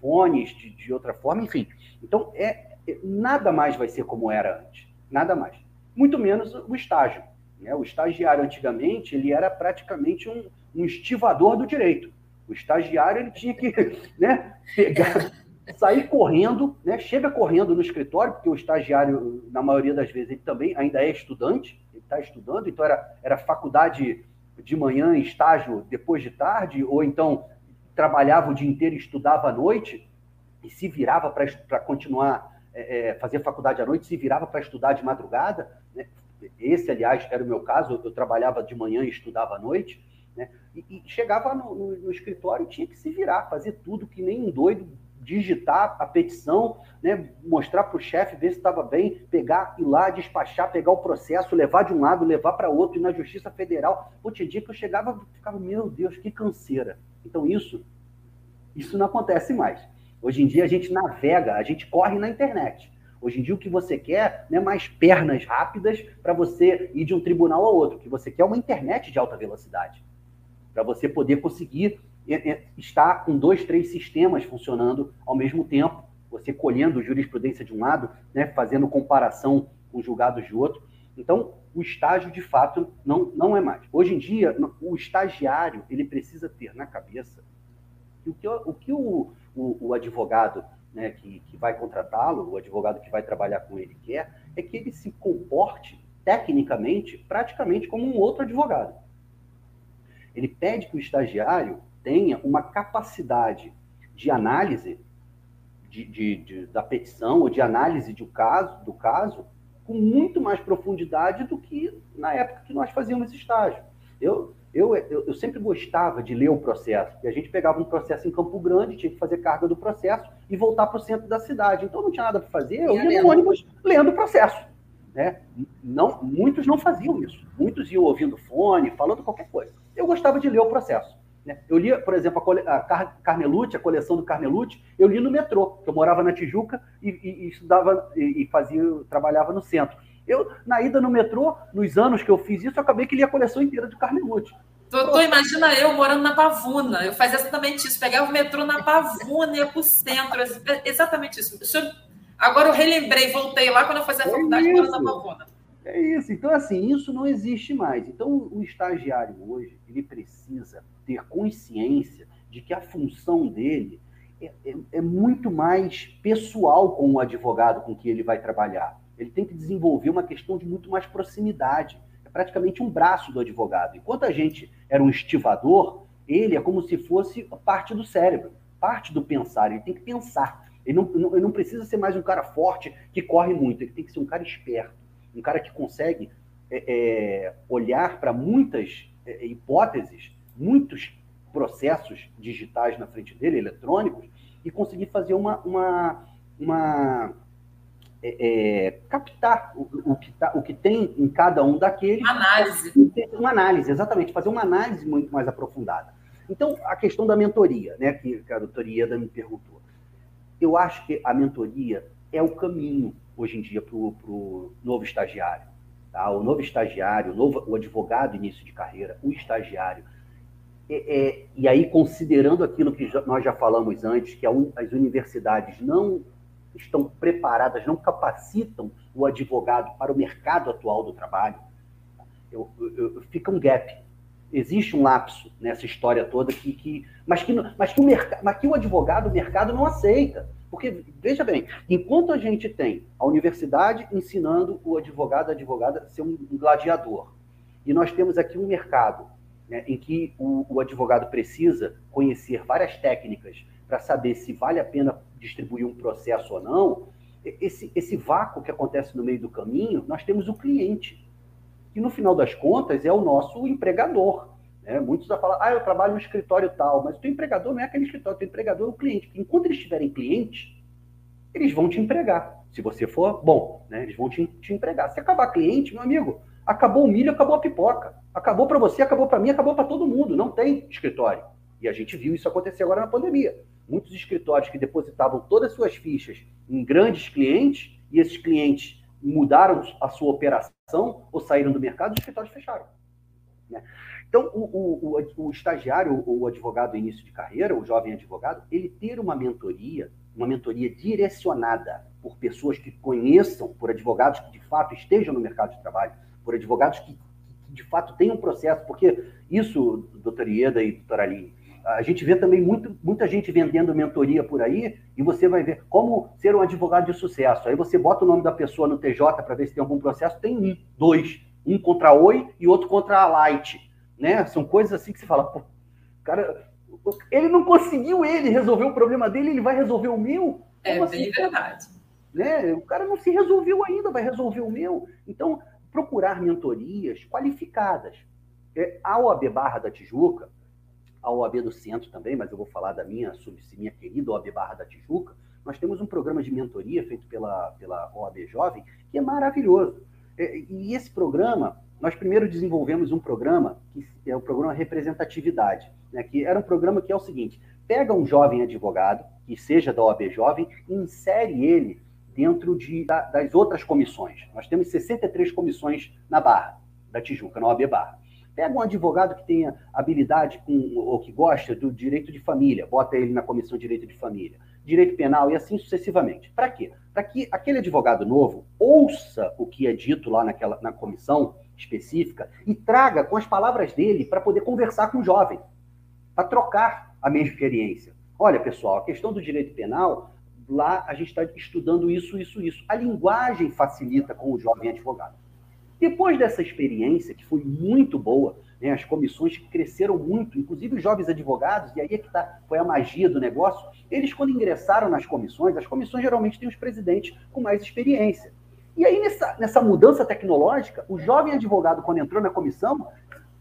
Fones de, de outra forma, enfim. Então, é, é, nada mais vai ser como era antes. Nada mais. Muito menos o estágio. Né? O estagiário, antigamente, ele era praticamente um, um estivador do direito. O estagiário ele tinha que <laughs> né, pegar, sair correndo, né, chega correndo no escritório, porque o estagiário, na maioria das vezes, ele também ainda é estudante, ele está estudando, então era, era faculdade de manhã, estágio depois de tarde, ou então trabalhava o dia inteiro e estudava à noite, e se virava para continuar, é, é, fazer faculdade à noite, se virava para estudar de madrugada. Né? Esse, aliás, era o meu caso, eu trabalhava de manhã e estudava à noite. Né? E, e chegava no, no, no, escritório e tinha que se virar, fazer tudo que nem um doido, digitar a petição, né? mostrar para o chefe, ver se estava bem, pegar, ir lá, despachar, pegar o processo, levar de um lado, levar para outro, ir na Justiça Federal. Pô, tinha dia que eu chegava e ficava, meu Deus, que canseira. Então isso, isso não acontece mais. Hoje em dia a gente navega, a gente corre na internet. Hoje em dia o que você quer é mais pernas rápidas para você ir de um tribunal ao outro. O que você quer é uma internet de alta velocidade para você poder conseguir é, é, estar com dois, três sistemas funcionando ao mesmo tempo, você colhendo jurisprudência de um lado, né, fazendo comparação com julgados de outro. Então, o estágio, de fato, não, não é mais. Hoje em dia, o estagiário ele precisa ter na cabeça que o que o, que o, o, o advogado né, que, que vai contratá-lo, o advogado que vai trabalhar com ele quer, é que ele se comporte tecnicamente praticamente como um outro advogado. Ele pede que o estagiário tenha uma capacidade de análise de, de, de, da petição ou de análise de caso, do caso com muito mais profundidade do que na época que nós fazíamos estágio. Eu, eu, eu, eu, sempre gostava de ler o processo, porque a gente pegava um processo em Campo Grande, tinha que fazer carga do processo e voltar para o centro da cidade. Então não tinha nada para fazer, eu ia no ônibus lendo o processo. Né? Não, muitos não faziam isso. Muitos iam ouvindo fone, falando qualquer coisa. Eu gostava de ler o processo. Né? Eu lia, por exemplo, a, Car... Carmelucci, a coleção do Carmelucci, eu li no metrô, eu morava na Tijuca e, e, e estudava e, e, fazia, trabalhava no centro. Eu, na ida no metrô, nos anos que eu fiz isso, eu acabei que li a coleção inteira do Carmelucci. Tu, tu, imagina eu morando na Pavuna, eu fazia exatamente isso, pegava o metrô na Pavuna e ia para o centro, exatamente isso. Agora eu relembrei, voltei lá quando eu fazia a é faculdade, morando na Pavuna. É isso. Então, assim, isso não existe mais. Então, o estagiário hoje, ele precisa ter consciência de que a função dele é, é, é muito mais pessoal com o advogado com que ele vai trabalhar. Ele tem que desenvolver uma questão de muito mais proximidade. É praticamente um braço do advogado. Enquanto a gente era um estivador, ele é como se fosse parte do cérebro, parte do pensar. Ele tem que pensar. Ele não, ele não precisa ser mais um cara forte que corre muito. Ele tem que ser um cara esperto um cara que consegue é, é, olhar para muitas é, hipóteses, muitos processos digitais na frente dele, eletrônicos, e conseguir fazer uma, uma, uma é, é, captar o, o, que tá, o que tem em cada um daqueles. Análise. Uma análise, exatamente, fazer uma análise muito mais aprofundada. Então, a questão da mentoria, né, que, que a doutora Ieda me perguntou. Eu acho que a mentoria é o caminho hoje em dia para o novo estagiário. Tá? O novo estagiário, o, novo, o advogado início de carreira, o estagiário. É, é, e aí, considerando aquilo que nós já falamos antes, que as universidades não estão preparadas, não capacitam o advogado para o mercado atual do trabalho, eu, eu, eu, fica um gap. Existe um lapso nessa história toda que, que mas que mas que o mercado, mas que o advogado, o mercado não aceita. Porque, veja bem, enquanto a gente tem a universidade ensinando o advogado, a advogada, a ser um gladiador, e nós temos aqui um mercado né, em que o, o advogado precisa conhecer várias técnicas para saber se vale a pena distribuir um processo ou não, esse, esse vácuo que acontece no meio do caminho, nós temos o cliente, que no final das contas é o nosso empregador. Né? Muitos vão falar, ah, eu trabalho no escritório tal, mas o teu empregador não é aquele escritório, o teu empregador é o cliente. Enquanto eles tiverem clientes, eles vão te empregar. Se você for bom, né? eles vão te, te empregar. Se acabar cliente, meu amigo, acabou o milho, acabou a pipoca. Acabou para você, acabou para mim, acabou para todo mundo. Não tem escritório. E a gente viu isso acontecer agora na pandemia. Muitos escritórios que depositavam todas as suas fichas em grandes clientes, e esses clientes mudaram a sua operação ou saíram do mercado, os escritórios fecharam. Né? Então, o, o, o, estagiário, o advogado início de carreira, o jovem advogado, ele ter uma mentoria, uma mentoria direcionada por pessoas que conheçam, por advogados que de fato estejam no mercado de trabalho, por advogados que, que de fato tenham um processo, porque isso, doutora Ieda e doutora Aline, a gente vê também muito, muita gente vendendo mentoria por aí, e você vai ver como ser um advogado de sucesso. Aí você bota o nome da pessoa no TJ para ver se tem algum processo, tem um, dois, um contra a Oi e outro contra a Light né? São coisas assim que você fala, pô, cara, ele não conseguiu ele resolver o problema dele, ele vai resolver o meu? É Como assim? bem verdade. Né? O cara não se resolveu ainda, vai resolver o meu. Então, procurar mentorias qualificadas. É, a OAB Barra da Tijuca, a OAB do Centro também, mas eu vou falar da minha, minha querida OAB Barra da Tijuca, nós temos um programa de mentoria feito pela, pela OAB Jovem, que é maravilhoso. É, e esse programa, nós primeiro desenvolvemos um programa, que é o programa Representatividade, né, que era um programa que é o seguinte, pega um jovem advogado, que seja da OAB Jovem, e insere ele dentro de, da, das outras comissões. Nós temos 63 comissões na Barra, da Tijuca, na OAB Barra. Pega um advogado que tenha habilidade com, ou que gosta do direito de família, bota ele na comissão de direito de família direito penal e assim sucessivamente. Para quê? Para que aquele advogado novo ouça o que é dito lá naquela, na comissão específica e traga com as palavras dele para poder conversar com o jovem, para trocar a mesma experiência. Olha, pessoal, a questão do direito penal, lá a gente está estudando isso, isso, isso. A linguagem facilita com o jovem advogado. Depois dessa experiência, que foi muito boa, né, as comissões cresceram muito, inclusive os jovens advogados, e aí é que tá, foi a magia do negócio, eles quando ingressaram nas comissões, as comissões geralmente têm os presidentes com mais experiência. E aí, nessa, nessa mudança tecnológica, o jovem advogado, quando entrou na comissão,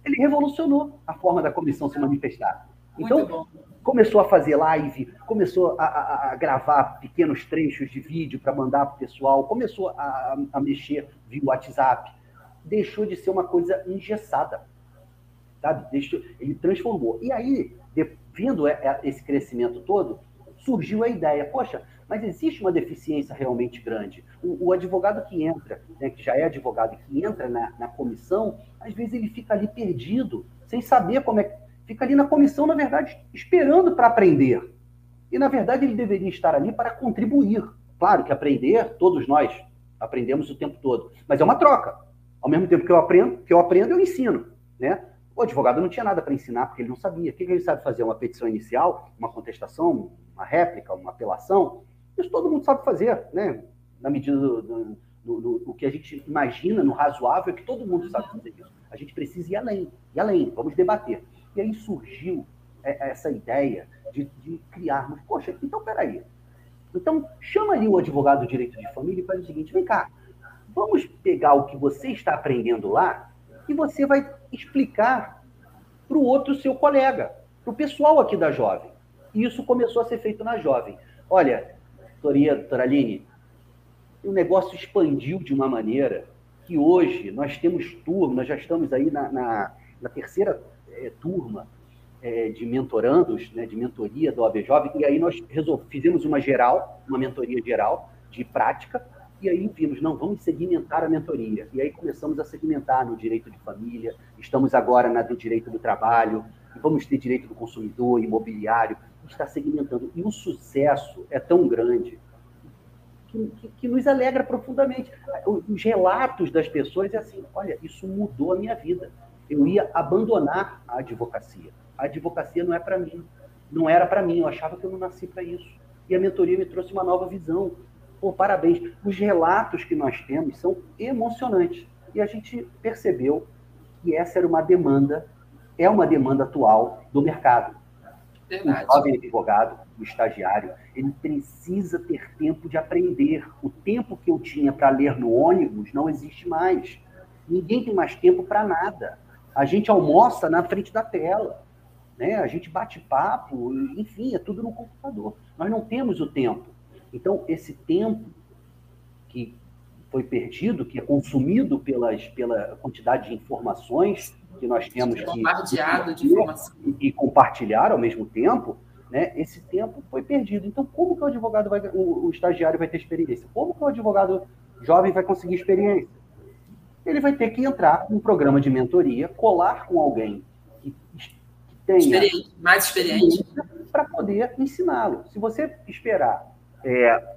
ele revolucionou a forma da comissão se manifestar. Então, começou a fazer live, começou a, a, a gravar pequenos trechos de vídeo para mandar para o pessoal, começou a, a mexer via WhatsApp. Deixou de ser uma coisa engessada sabe? Ele transformou. E aí, vendo esse crescimento todo, surgiu a ideia, poxa, mas existe uma deficiência realmente grande. O, o advogado que entra, né, que já é advogado, que entra na, na, comissão, às vezes ele fica ali perdido, sem saber como é. Fica ali na comissão, na verdade, esperando para aprender. E, na verdade, ele deveria estar ali para contribuir. Claro que aprender, todos nós aprendemos o tempo todo, mas é uma troca. Ao mesmo tempo que eu aprendo, que eu aprendo, eu ensino, né? O advogado não tinha nada para ensinar porque ele não sabia. O que ele sabe fazer? Uma petição inicial, uma contestação, uma réplica, uma apelação? Isso todo mundo sabe fazer, né? Na medida do, do, do, do que a gente imagina no razoável é que todo mundo sabe fazer isso. A gente precisa ir além, ir além, vamos debater. E aí surgiu é, essa ideia de, de criarmos, poxa, então peraí. Então, chama ali o advogado do direito de família e faz o seguinte: vem cá, vamos pegar o que você está aprendendo lá e você vai explicar para o outro seu colega, para o pessoal aqui da Jovem. E isso começou a ser feito na Jovem. Olha, doutoria, doutora Aline, o negócio expandiu de uma maneira que hoje nós temos turma, nós já estamos aí na, na, na terceira é, turma é, de mentorandos, né, de mentoria do OAB Jovem, e aí nós fizemos uma geral, uma mentoria geral de prática, e aí vimos, não, vamos segmentar a mentoria. E aí começamos a segmentar no direito de família, estamos agora na do direito do trabalho, vamos ter direito do consumidor, imobiliário, está segmentando. E o sucesso é tão grande que, que, que, nos alegra profundamente. Os relatos das pessoas é assim: olha, isso mudou a minha vida. Eu ia abandonar a advocacia. A advocacia não é para mim. Não era para mim. Eu achava que eu não nasci para isso. E a mentoria me trouxe uma nova visão. Pô, parabéns. Os relatos que nós temos são emocionantes. E a gente percebeu que essa era uma demanda, é uma demanda atual do mercado. Verdade. O jovem advogado, o estagiário, ele precisa ter tempo de aprender. O tempo que eu tinha para ler no ônibus não existe mais. Ninguém tem mais tempo para nada. A gente almoça na frente da tela, né? A gente bate papo, enfim, é tudo no computador. Nós não temos o tempo. Então, esse tempo que foi perdido, que é consumido pelas, pela quantidade de informações que nós temos que de informação e, compartilhar ao mesmo tempo, né? Esse tempo foi perdido. Então, como que o advogado vai, o, o estagiário vai ter experiência? Como que o advogado jovem vai conseguir experiência? Ele vai ter que entrar num programa de mentoria, colar com alguém que, que tenha experiente, mais experiente para poder ensiná-lo. Se você esperar é,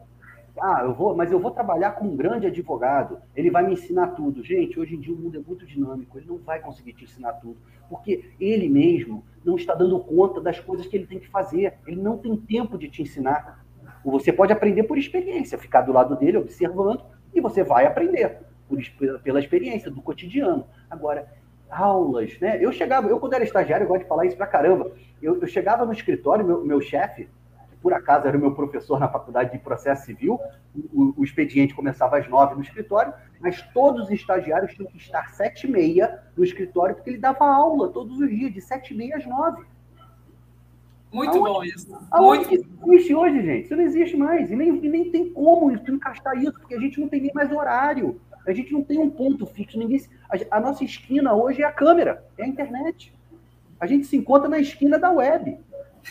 ah, eu vou, mas eu vou trabalhar com um grande advogado, ele vai me ensinar tudo. Gente, hoje em dia o mundo é muito dinâmico, ele não vai conseguir te ensinar tudo, porque ele mesmo não está dando conta das coisas que ele tem que fazer, ele não tem tempo de te ensinar. Você pode aprender por experiência, ficar do lado dele observando e você vai aprender por, pela experiência do cotidiano. Agora, aulas, né? Eu chegava, eu quando era estagiário, eu gosto de falar isso pra caramba. Eu, eu chegava no escritório, meu, meu chefe, por acaso era o meu professor na faculdade de processo civil, o, o expediente começava às nove no escritório, mas todos os estagiários tinham que estar sete e meia no escritório, porque ele dava aula todos os dias, de sete e meia às nove. Muito aonde, bom isso. Aonde Muito... existe hoje, gente? Isso não existe mais. E nem, nem tem como encaixar isso, porque a gente não tem nem mais horário. A gente não tem um ponto fixo. Ninguém, a, a nossa esquina hoje é a câmera, é a internet. A gente se encontra na esquina da web.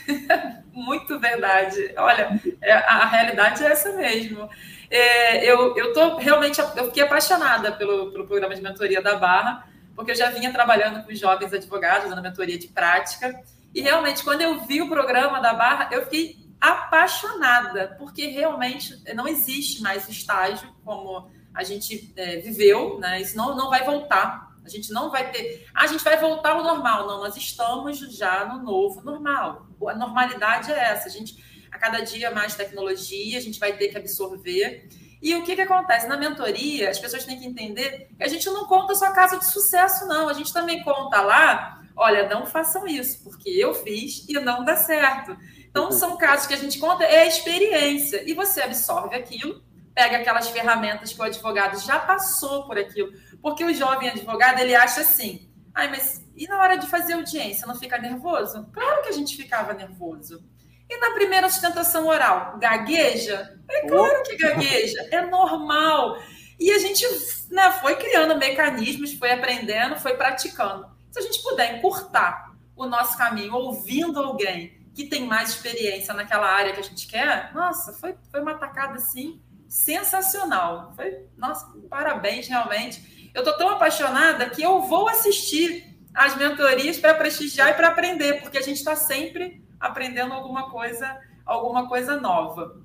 <laughs> Muito verdade. Olha, é, a realidade é essa mesmo. É, eu, eu tô realmente eu fiquei apaixonada pelo, pelo programa de mentoria da Barra, porque eu já vinha trabalhando com jovens advogados na mentoria de prática. E realmente, quando eu vi o programa da Barra, eu fiquei apaixonada, porque realmente não existe mais estágio como a gente é, viveu, né? Isso não, não vai voltar. A gente não vai ter. A gente vai voltar ao normal. Não, nós estamos já no novo normal. A normalidade é essa. A gente, a cada dia mais tecnologia, a gente vai ter que absorver. E o que, que acontece? Na mentoria, as pessoas têm que entender que a gente não conta só caso de sucesso, não. A gente também conta lá, olha, não façam isso, porque eu fiz e não dá certo. Então, são casos que a gente conta, é a experiência. E você absorve aquilo, pega aquelas ferramentas que o advogado já passou por aquilo porque o jovem advogado, ele acha assim, ai, mas e na hora de fazer audiência, não fica nervoso? Claro que a gente ficava nervoso. E na primeira sustentação oral, gagueja? É claro que gagueja, é normal. E a gente né, foi criando mecanismos, foi aprendendo, foi praticando. Se a gente puder encurtar o nosso caminho ouvindo alguém que tem mais experiência naquela área que a gente quer, nossa, foi, foi uma tacada assim sensacional. Foi, nossa, parabéns realmente. Eu estou tão apaixonada que eu vou assistir as mentorias para prestigiar e para aprender, porque a gente está sempre aprendendo alguma coisa, alguma coisa nova.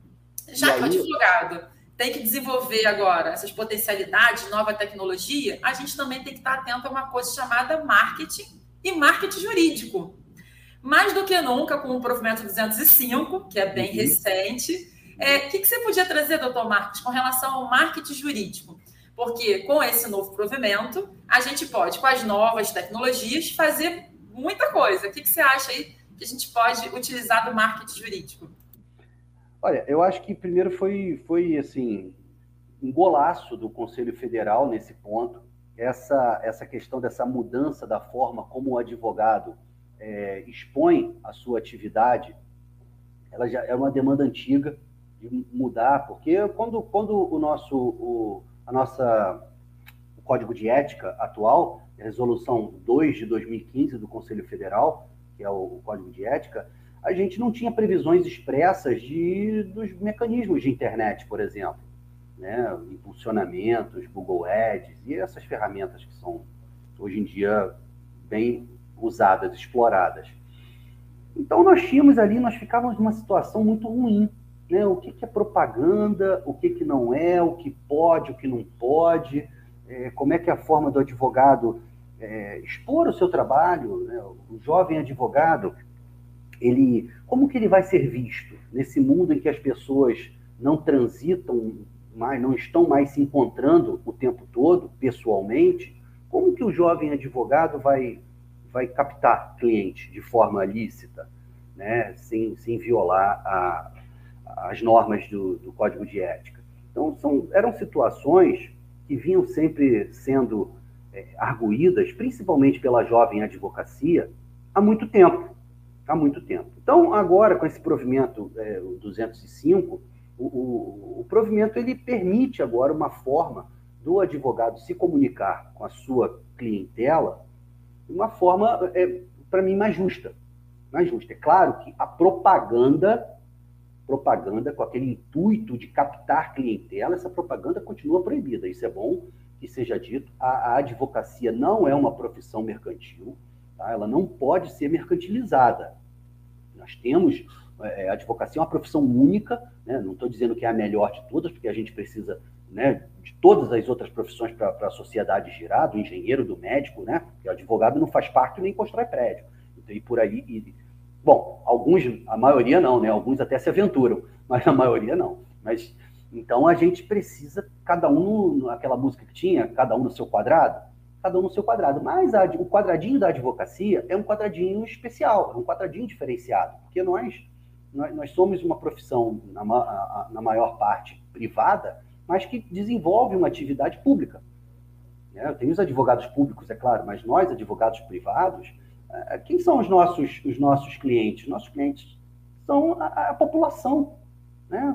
Já que o advogado tem que desenvolver agora essas potencialidades, nova tecnologia, a gente também tem que estar atento a uma coisa chamada marketing e marketing jurídico. Mais do que nunca, com o provimento 205, que é bem uhum. recente, é, o que, que você podia trazer, doutor Marcos, com relação ao marketing jurídico? Porque com esse novo provimento, a gente pode, com as novas tecnologias, fazer muita coisa. O que, que você acha aí que a gente pode utilizar do marketing jurídico? Olha, eu acho que primeiro foi, foi assim, um golaço do Conselho Federal nesse ponto, essa, essa questão dessa mudança da forma como o advogado é, expõe a sua atividade, ela já é uma demanda antiga de mudar, porque quando, quando o nosso, o, a nossa, o Código de Ética atual, a Resolução 2 de 2015 do Conselho Federal, que é o, o Código de Ética, a gente não tinha previsões expressas de, dos mecanismos de internet, por exemplo né, impulsionamentos, Google Ads e essas ferramentas que são hoje em dia bem usadas, exploradas. Então nós tínhamos ali, nós ficávamos numa situação muito ruim, né? O que, que é propaganda, o que, que não é, o que pode, o que não pode, é, como é que é a forma do advogado é, expor o seu trabalho, né? o jovem advogado, ele, como que ele vai ser visto nesse mundo em que as pessoas não transitam mais, não estão mais se encontrando o tempo todo, pessoalmente, como que o jovem advogado vai, vai captar cliente de forma lícita, né, sem, sem violar a, as normas do, do Código de Ética? Então, são, eram situações que vinham sempre sendo é, arguídas, principalmente pela jovem advocacia, há muito tempo. Há muito tempo. Então, agora, com esse provimento é, 205, o, o, o provimento ele permite agora uma forma do advogado se comunicar com a sua clientela de uma forma, é, para mim, mais justa. Mais justa. É claro que a propaganda, propaganda com aquele intuito de captar clientela, essa propaganda continua proibida. Isso é bom que seja dito. A, a advocacia não é uma profissão mercantil, tá? ela não pode ser mercantilizada. Nós temos é, a advocacia é uma profissão única, né? não estou dizendo que é a melhor de todas, porque a gente precisa né, de todas as outras profissões para a sociedade girar, do engenheiro, do médico, né? porque o advogado não faz parte nem constrói prédio. Então, e por aí. E, bom, alguns, a maioria não, né? alguns até se aventuram, <laughs> mas a maioria não. Mas então a gente precisa, cada um, aquela música que tinha, cada um no seu quadrado, cada um no seu quadrado. Mas a, o quadradinho da advocacia é um quadradinho especial, é um quadradinho diferenciado, porque nós nós, nós somos uma profissão, na, na maior parte, privada, mas que desenvolve uma atividade pública. Né? Tem os advogados públicos, é claro, mas nós, advogados privados, quem são os nossos, os nossos clientes? Nossos clientes são a, a população, né?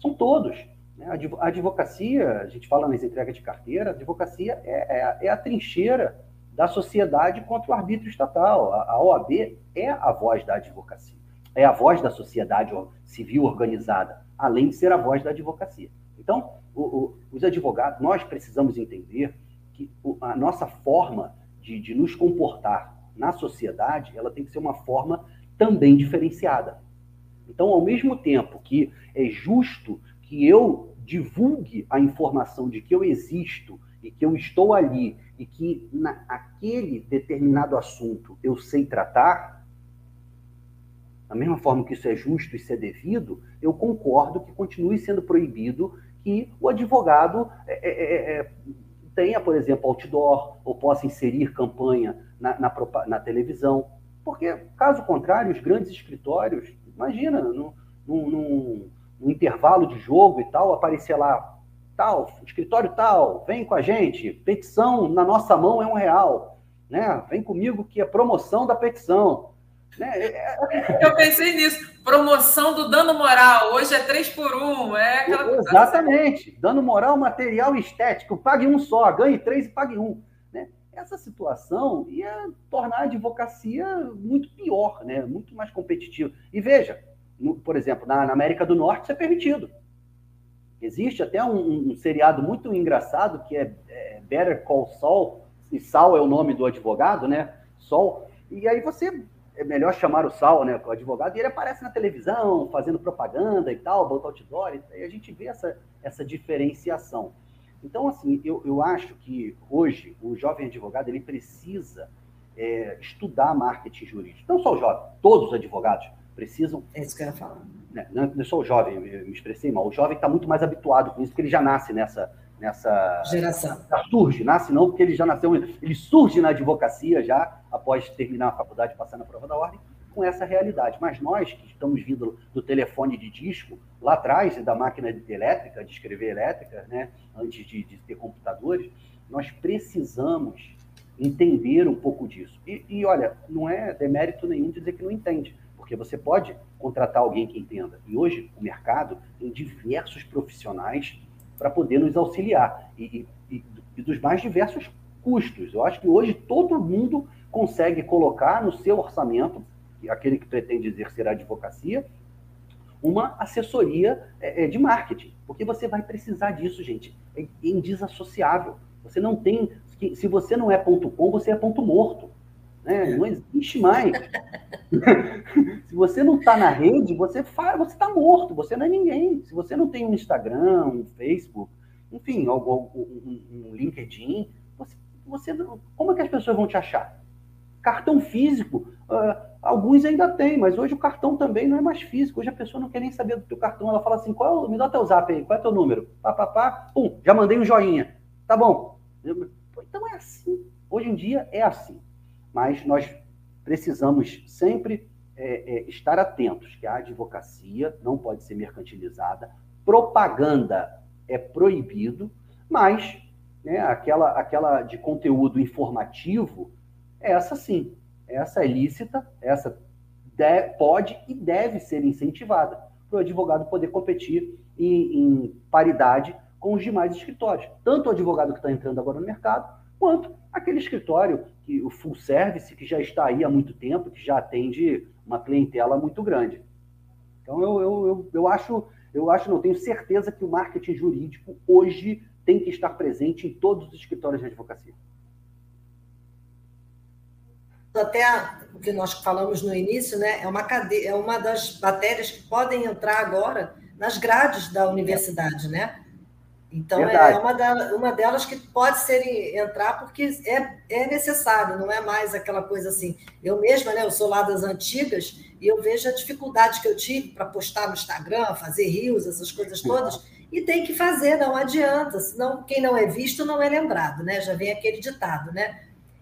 são todos. Né? A advocacia, a gente fala nas entregas de carteira, a advocacia é, é, é a trincheira da sociedade contra o arbítrio estatal. A, a OAB é a voz da advocacia é a voz da sociedade civil organizada, além de ser a voz da advocacia. Então, o, o, os advogados, nós precisamos entender que a nossa forma de, de nos comportar na sociedade, ela tem que ser uma forma também diferenciada. Então, ao mesmo tempo que é justo que eu divulgue a informação de que eu existo e que eu estou ali e que naquele determinado assunto eu sei tratar, da mesma forma que isso é justo e isso é devido, eu concordo que continue sendo proibido que o advogado é, é, é, é tenha, por exemplo, outdoor ou possa inserir campanha na, na, na, televisão. Porque, caso contrário, os grandes escritórios, imagina, num, intervalo de jogo e tal, aparecer lá, tal, escritório tal, vem com a gente, petição na nossa mão é um real. Né? Vem comigo que é promoção da petição. Né? É, é, Eu pensei nisso. Promoção do dano moral. Hoje é 3 por 1. É aquela... Exatamente. Dano moral, material e estético. Pague um só. Ganhe três e pague um. Né? essa situação ia tornar a advocacia muito pior, né? muito mais competitiva. E veja, no, por exemplo, na, na, América do Norte isso é permitido. Existe até um, um seriado muito engraçado que é, é, Better Call Saul, e Saul é o nome do advogado, né? Sol. E aí você é melhor chamar o Saul, né, o advogado, e ele aparece na televisão, fazendo propaganda e tal, bota outdoor, e a gente vê essa, essa diferenciação. Então, assim, eu, eu acho que hoje o jovem advogado ele precisa é, estudar marketing jurídico. Não só o jovem, todos os advogados precisam. É isso que eu ia falar. Né, não, não é só o jovem, eu me expressei mal. O jovem está muito mais habituado com isso, porque ele já nasce nessa. Nessa Geração. Surge, nasce não, porque ele já nasceu. Ele surge na advocacia já, após terminar a faculdade, passar na prova da ordem, com essa realidade. Mas nós que estamos vindo do telefone de disco, lá atrás, da máquina elétrica, de escrever elétrica, né, antes de, de ter computadores, nós precisamos entender um pouco disso. E, e, olha, não é demérito nenhum dizer que não entende, porque você pode contratar alguém que entenda. E hoje o mercado tem diversos profissionais para poder nos auxiliar e, e, e, dos mais diversos custos. Eu acho que hoje todo mundo consegue colocar no seu orçamento aquele que pretende exercer a advocacia, uma assessoria é, é, de marketing, porque você vai precisar disso, gente. É indissociável. Você não tem. Se você não é ponto com, você é ponto morto. Né? Não existe mais. <laughs> se você não está na rede, você faz, você está morto. Você não é ninguém. Se você não tem um Instagram, um Facebook, enfim, um, um LinkedIn, você, você, como é que as pessoas vão te achar? Cartão físico, uh, alguns ainda têm, mas hoje o cartão também não é mais físico. Hoje a pessoa não quer nem saber do teu cartão. Ela fala assim: qual, é me dá teu zap aí, qual é teu número? Pá, pá, pá, pum, já mandei um joinha. Tá bom. Então é assim. Hoje em dia é assim. Mas nós precisamos sempre é, é, estar atentos que a advocacia não pode ser mercantilizada, propaganda é proibido, mas né, aquela, aquela de conteúdo informativo essa sim, essa é lícita, essa deve, pode e deve ser incentivada para o advogado poder competir em, em, paridade com os demais escritórios. Tanto o advogado que está entrando agora no mercado, quanto aquele escritório, que o full service, que já está aí há muito tempo, que já atende uma clientela muito grande. Então, eu, eu, eu, eu acho, eu acho, não tenho certeza que o marketing jurídico hoje tem que estar presente em todos os escritórios de advocacia até o que nós falamos no início, né, é uma cade... é uma das matérias que podem entrar agora nas grades da universidade, né? Então é uma, da, uma delas que pode ser entrar porque é, é necessário, não é mais aquela coisa assim. Eu mesma, né, eu sou lá das antigas e eu vejo a dificuldade que eu tive para postar no Instagram, fazer rios, essas coisas todas, e tem que fazer, não adianta, senão quem não é visto não é lembrado, né? Já vem aquele ditado, né?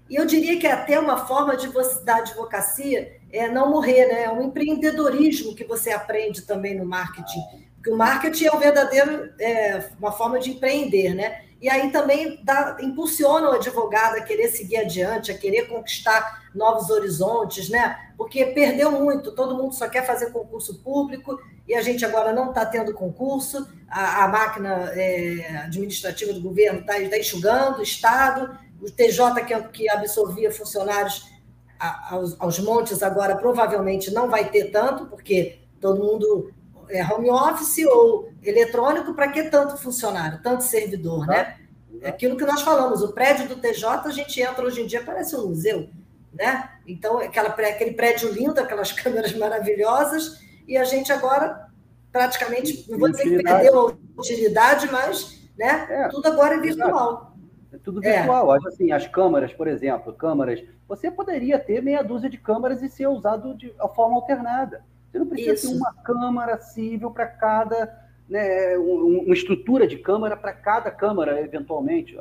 E eu diria que é até uma forma de você, da advocacia é não morrer, né? É um empreendedorismo que você aprende também no marketing. Porque o marketing é um verdadeiro, é, uma forma de empreender, né? E aí também dá, impulsiona o advogado a querer seguir adiante, a querer conquistar novos horizontes, né? Porque perdeu muito, todo mundo só quer fazer concurso público e a gente agora não está tendo concurso, a, a máquina é, administrativa do governo está tá enxugando, o Estado, o TJ, que, que absorvia funcionários aos, aos montes, agora provavelmente não vai ter tanto, porque todo mundo é home office ou eletrônico, para que tanto funcionário, tanto servidor, né? É aquilo que nós falamos, o prédio do TJ, a gente entra hoje em dia, parece um museu, né? Então, aquela, aquele prédio lindo, aquelas <laughs> câmeras maravilhosas, e a gente agora praticamente, não vou dizer que perdeu a utilidade, mas né, é, tudo agora é virtual. É tudo é. virtual. É. Assim, as câmaras, por exemplo, câmaras, você poderia ter meia dúzia de câmaras e ser usado de forma alternada. Você não precisa Isso. ter uma câmara civil para cada, né, uma estrutura de câmara para cada câmara, eventualmente.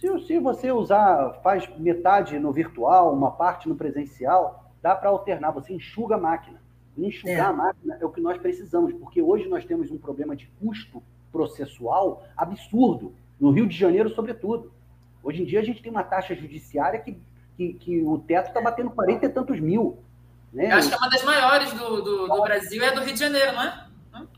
Se, se você usar, faz metade no virtual, uma parte no presencial, dá para alternar, você enxuga a máquina. Enxugar é. a máquina é o que nós precisamos, porque hoje nós temos um problema de custo processual absurdo no Rio de Janeiro, sobretudo. Hoje em dia, a gente tem uma taxa judiciária que, que, que o teto está batendo 40 e tantos mil. Né? Eu acho que é uma das maiores do, do, do Brasil, é do Rio de Janeiro, não é?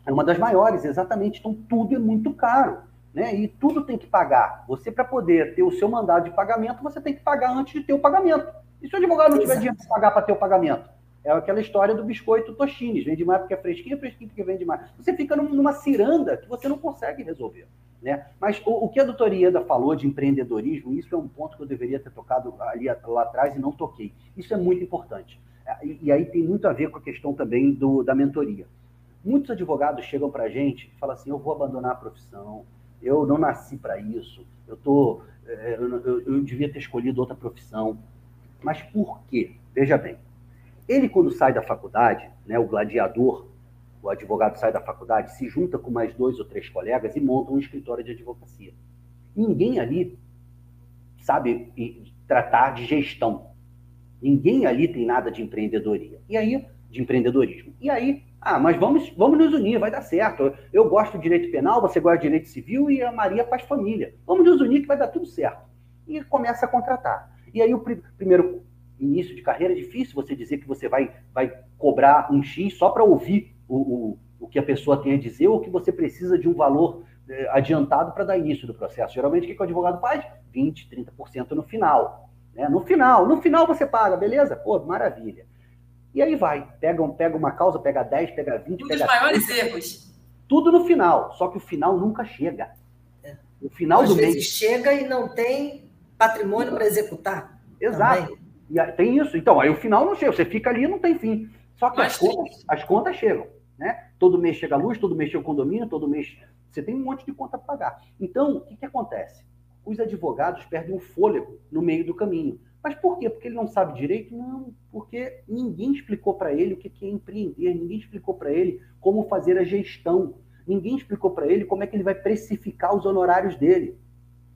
É uma das maiores, exatamente. Então, tudo é muito caro. né? E tudo tem que pagar. Você, para poder ter o seu mandado de pagamento, você tem que pagar antes de ter o pagamento. E se o advogado não tiver dinheiro para pagar para ter o pagamento? É aquela história do biscoito Toshines, vende mais porque é fresquinho, fresquinho porque vende mais. Você fica numa ciranda que você não consegue resolver. Né? Mas o, o que a doutora Ieda falou de empreendedorismo, isso é um ponto que eu deveria ter tocado ali lá atrás e não toquei. Isso é muito importante. E, e aí tem muito a ver com a questão também do, da mentoria. Muitos advogados chegam para a gente e falam assim: eu vou abandonar a profissão, eu não nasci para isso, eu, tô, é, eu, eu, eu devia ter escolhido outra profissão. Mas por quê? Veja bem, ele, quando sai da faculdade, né, o gladiador, o advogado sai da faculdade, se junta com mais dois ou três colegas e monta um escritório de advocacia. Ninguém ali sabe tratar de gestão. Ninguém ali tem nada de empreendedoria. E aí, de empreendedorismo. E aí, ah, mas vamos, vamos nos unir, vai dar certo. Eu gosto de direito penal, você gosta de direito civil e a Maria faz família. Vamos nos unir que vai dar tudo certo. E começa a contratar. E aí o primeiro início de carreira é difícil você dizer que você vai, vai cobrar um X só para ouvir o, o, o que a pessoa tem a dizer ou que você precisa de um valor eh, adiantado para dar início do processo. Geralmente, o que o advogado faz? 20%, 30% no final. Né? No final, no final você paga, beleza? Pô, maravilha. E aí vai, pega, pega uma causa, pega 10, pega 20, um pega dos maiores 30, erros. Tudo no final, só que o final nunca chega. É. O final Às do mês chega e não tem patrimônio para executar. Exato. Também. E tem isso. Então, aí o final não chega, você fica ali e não tem fim. Só que as contas, as contas chegam. Né? Todo mês chega a luz, todo mês chega o condomínio, todo mês você tem um monte de conta para pagar. Então, o que, que acontece? Os advogados perdem o fôlego no meio do caminho. Mas por quê? Porque ele não sabe direito? Não, porque ninguém explicou para ele o que é empreender, ninguém explicou para ele como fazer a gestão, ninguém explicou para ele como é que ele vai precificar os honorários dele.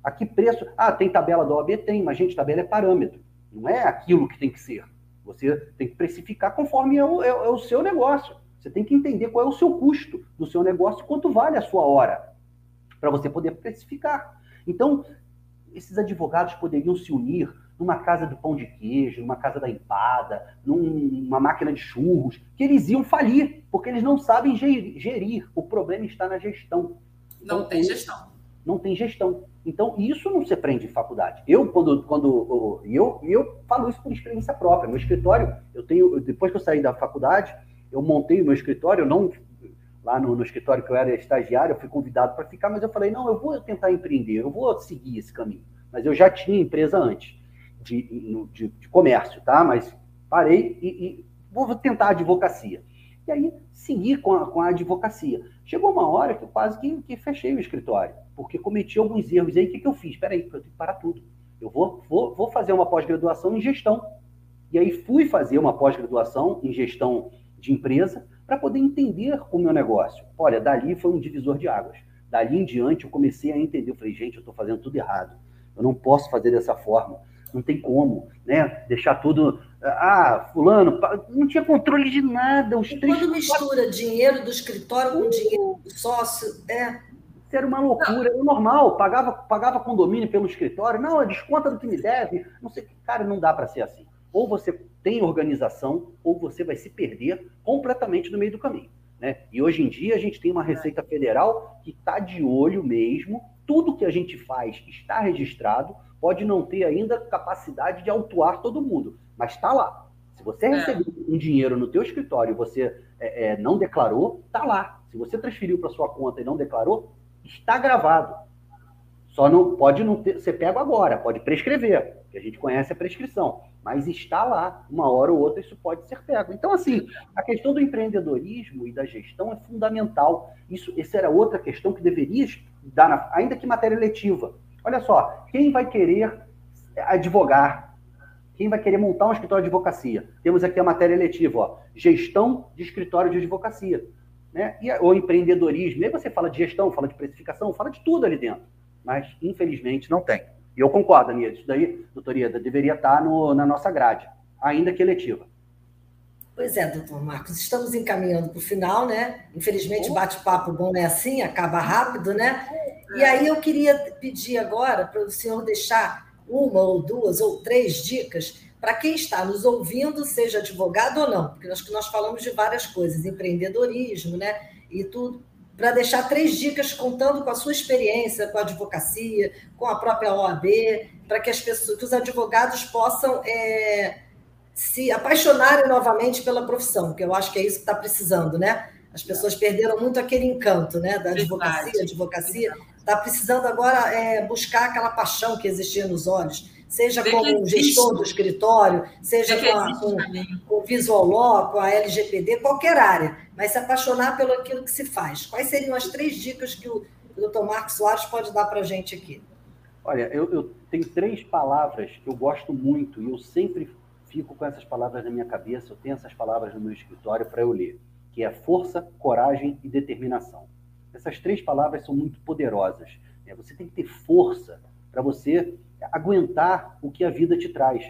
A que preço? Ah, tem tabela da OAB? Tem, mas, gente, tabela é parâmetro. Não é aquilo que tem que ser. Você tem que precificar conforme é o, é, é o seu negócio. Você tem que entender qual é o seu custo do seu negócio, quanto vale a sua hora, para você poder precificar. Então, esses advogados poderiam se unir numa casa do pão de queijo, numa casa da empada, numa máquina de churros, que eles iam falir, porque eles não sabem gerir. O problema está na gestão. Não então, tem gestão. Não tem gestão. Então, isso não se aprende em faculdade. Eu, quando. quando eu, eu falo isso por experiência própria. Meu escritório, eu tenho. Depois que eu saí da faculdade, eu montei o meu escritório, não. Lá no, no escritório que eu era estagiário, eu fui convidado para ficar, mas eu falei, não, eu vou tentar empreender, eu vou seguir esse caminho. Mas eu já tinha empresa antes, de, de, de comércio, tá? Mas parei e, e vou tentar a advocacia. E aí, seguir com a, com a advocacia. Chegou uma hora que eu quase que, que fechei o escritório porque cometi alguns erros. E aí, o que, que eu fiz? Espera aí, eu tenho que parar tudo. Eu vou, vou, vou fazer uma pós-graduação em gestão. E aí fui fazer uma pós-graduação em gestão de empresa para poder entender o meu negócio. Olha, dali foi um divisor de águas. Dali em diante eu comecei a entender. Eu falei, gente, eu estou fazendo tudo errado. Eu não posso fazer dessa forma. Não tem como, né? Deixar tudo. Ah, fulano, não tinha controle de nada. Os e três... Quando mistura dinheiro do escritório com dinheiro do sócio, é isso era uma loucura, era normal, pagava, pagava condomínio pelo escritório, não, desconta do que me deve, não sei, cara, não dá para ser assim. Ou você tem organização, ou você vai se perder completamente no meio do caminho. Né? E hoje em dia a gente tem uma Receita Federal que está de olho mesmo, tudo que a gente faz está registrado, pode não ter ainda capacidade de autuar todo mundo, mas está lá. Se você é. recebeu um dinheiro no teu escritório e você é, é, não declarou, está lá. Se você transferiu para sua conta e não declarou, está gravado. Só não pode não ter, ser pego agora, pode prescrever, que a gente conhece a prescrição, mas está lá, uma hora ou outra isso pode ser pego. Então, assim, a questão do empreendedorismo e da gestão é fundamental. Isso, essa era outra questão que deveria dar, na, ainda que matéria letiva. Olha só, quem vai querer advogar? Quem vai querer montar um escritório de advocacia? Temos aqui a matéria letiva, ó, gestão de escritório de advocacia né? E, ou empreendedorismo. E aí você fala de gestão, fala de precificação, fala de tudo ali dentro. Mas, infelizmente, não tem. E eu concordo, Ania, isso daí, doutor Ieda, deveria estar no, na nossa grade, ainda que eletiva. Pois é, doutor Marcos, estamos encaminhando para o final, né? Infelizmente, bate-papo bom é assim, acaba rápido, né? E aí eu queria pedir agora para o senhor deixar uma ou duas ou três dicas para quem está nos ouvindo, seja advogado ou não, porque nós, nós falamos de várias coisas, empreendedorismo, né? E tudo. Para deixar três dicas contando com a sua experiência com a advocacia, com a própria OAB, para que as pessoas, que os advogados possam é, se apaixonarem novamente pela profissão, que eu acho que é isso que está precisando, né? As pessoas perderam muito aquele encanto, né, da advocacia, advocacia. Está precisando agora é, buscar aquela paixão que existia nos olhos seja Vê como gestor do escritório, seja com, a, com, com o Visual Law, com a LGPD, qualquer área, mas se apaixonar pelo aquilo que se faz. Quais seriam as três dicas que o, o doutor Marcos Soares pode dar para a gente aqui? Olha, eu, eu tenho três palavras que eu gosto muito e eu sempre fico com essas palavras na minha cabeça, eu tenho essas palavras no meu escritório para eu ler, que é força, coragem e determinação. Essas três palavras são muito poderosas. Né? Você tem que ter força para você aguentar o que a vida te traz.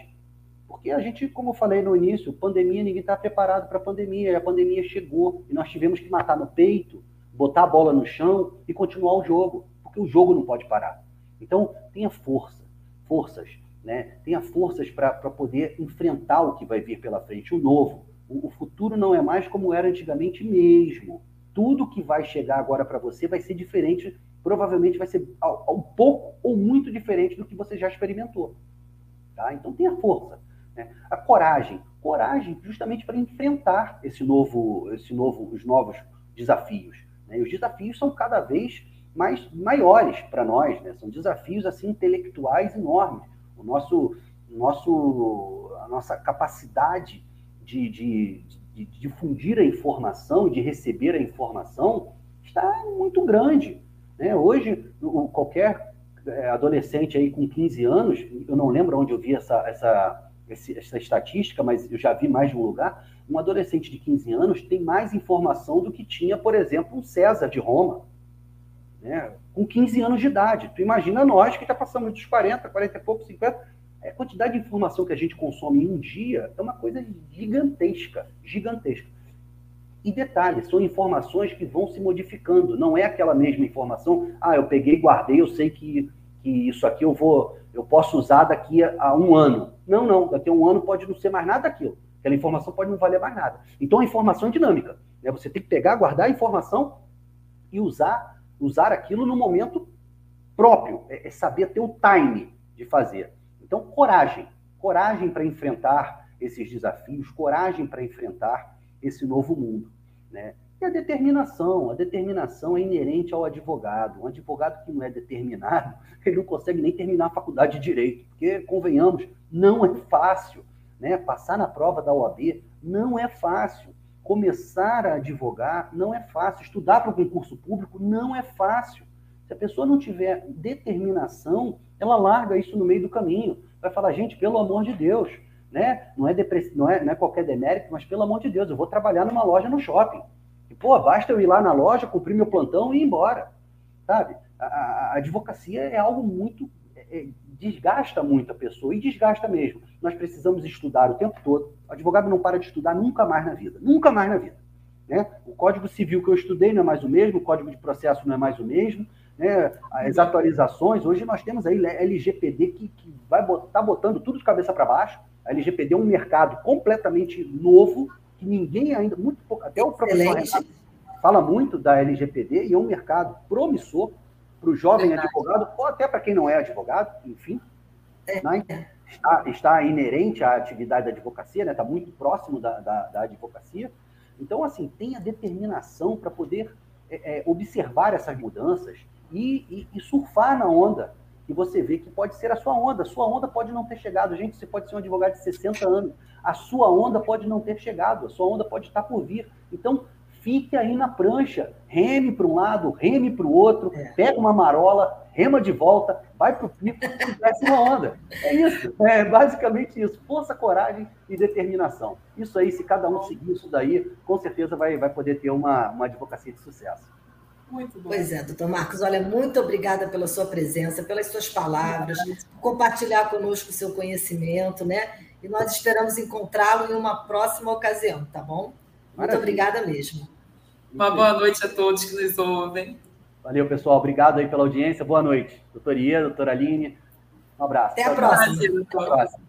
Porque a gente, como eu falei no início, pandemia, ninguém está preparado para a pandemia, e a pandemia chegou, e nós tivemos que matar no peito, botar a bola no chão e continuar o jogo, porque o jogo não pode parar. Então, tenha força, forças, né? tenha forças para poder enfrentar o que vai vir pela frente, o novo. O, o futuro não é mais como era antigamente mesmo. Tudo que vai chegar agora para você vai ser diferente provavelmente vai ser um pouco ou muito diferente do que você já experimentou. Tá? Então tenha força. Né? A coragem. Coragem justamente para enfrentar esse novo, esse novo, os novos desafios. Né? E os desafios são cada vez mais maiores para nós, né? são desafios assim intelectuais enormes. O nosso, nosso, a nossa capacidade de, de, de, de difundir a informação, de receber a informação, está muito grande. Né? Hoje, qualquer é, adolescente aí com 15 anos, eu não lembro onde eu vi essa, essa, essa estatística, mas eu já vi mais de um lugar, um adolescente de 15 anos tem mais informação do que tinha, por exemplo, um César de Roma, né? com 15 anos de idade. Tu imagina nós que já passamos dos 40, 40 e pouco, 50. A quantidade de informação que a gente consome em um dia é uma coisa gigantesca, gigantesca. E detalhe, são informações que vão se modificando, não é aquela mesma informação, ah, eu peguei guardei, eu sei que, que isso aqui eu vou, eu posso usar daqui a, a um ano. Não, não, daqui a um ano pode não ser mais nada daquilo. Aquela informação pode não valer mais nada. Então a informação é dinâmica. Né? Você tem que pegar, guardar a informação e usar, usar aquilo no momento próprio. É, é saber ter o time de fazer. Então, coragem. Coragem para enfrentar esses desafios, coragem para enfrentar esse novo mundo. Né? E a determinação, a determinação é inerente ao advogado. Um advogado que não é determinado, <laughs> ele não consegue nem terminar a faculdade de direito, porque convenhamos, não é fácil, né? Passar na prova da OAB não é fácil. Começar a advogar não é fácil. Estudar para o concurso público não é fácil. Se a pessoa não tiver determinação, ela larga isso no meio do caminho. Vai falar, gente, pelo amor de Deus, né? Não é, depress... não, é, não é qualquer demérito, mas pelo amor de Deus, eu vou trabalhar numa loja no shopping. E, pô, basta eu ir lá na loja, cumprir meu plantão e ir embora. Sabe? A, a, advocacia é algo muito. É, é, desgasta muito a pessoa e desgasta mesmo. Nós precisamos estudar o tempo todo. O advogado não para de estudar nunca mais na vida. Nunca mais na vida. Né? O Código Civil que eu estudei não é mais o mesmo, o Código de Processo não é mais o mesmo. Né? As atualizações, hoje nós temos aí LGPD que, que vai estar tá botando tudo de cabeça para baixo. A LGPD é um mercado completamente novo, que ninguém ainda, muito pouco, até o professor Renato fala muito da LGPD, e é um mercado promissor para o jovem Verdade. advogado, ou até para quem não é advogado, enfim. É. Né? Está, está, inerente à atividade da advocacia, está né? Tá muito próximo da, da, da, advocacia. Então, assim, tenha determinação para poder é, é, observar essas mudanças e, e, e surfar na onda e você vê que pode ser a sua onda. A sua onda pode não ter chegado. Gente, você pode ser um advogado de 60 anos. A sua onda pode não ter chegado. A sua onda pode estar por vir. Então, fique aí na prancha. Reme para um lado, reme para o outro, é. pega uma marola, rema de volta, vai para o pico e desce uma onda. É isso. É basicamente isso. Força, coragem e determinação. Isso aí, se cada um seguir isso daí, com certeza vai, vai poder ter uma, uma advocacia de sucesso. Muito bom. Pois é, doutor Marcos, olha, muito obrigada pela sua presença, pelas suas palavras, por compartilhar conosco o seu conhecimento, né? E nós esperamos encontrá-lo em uma próxima ocasião, tá bom? Muito obrigada mesmo. Uma boa noite a todos que nos ouvem. Valeu, pessoal. Obrigado aí pela audiência. Boa noite. Doutora Ia, doutora Aline. Um abraço. Até a próxima. Até a próxima.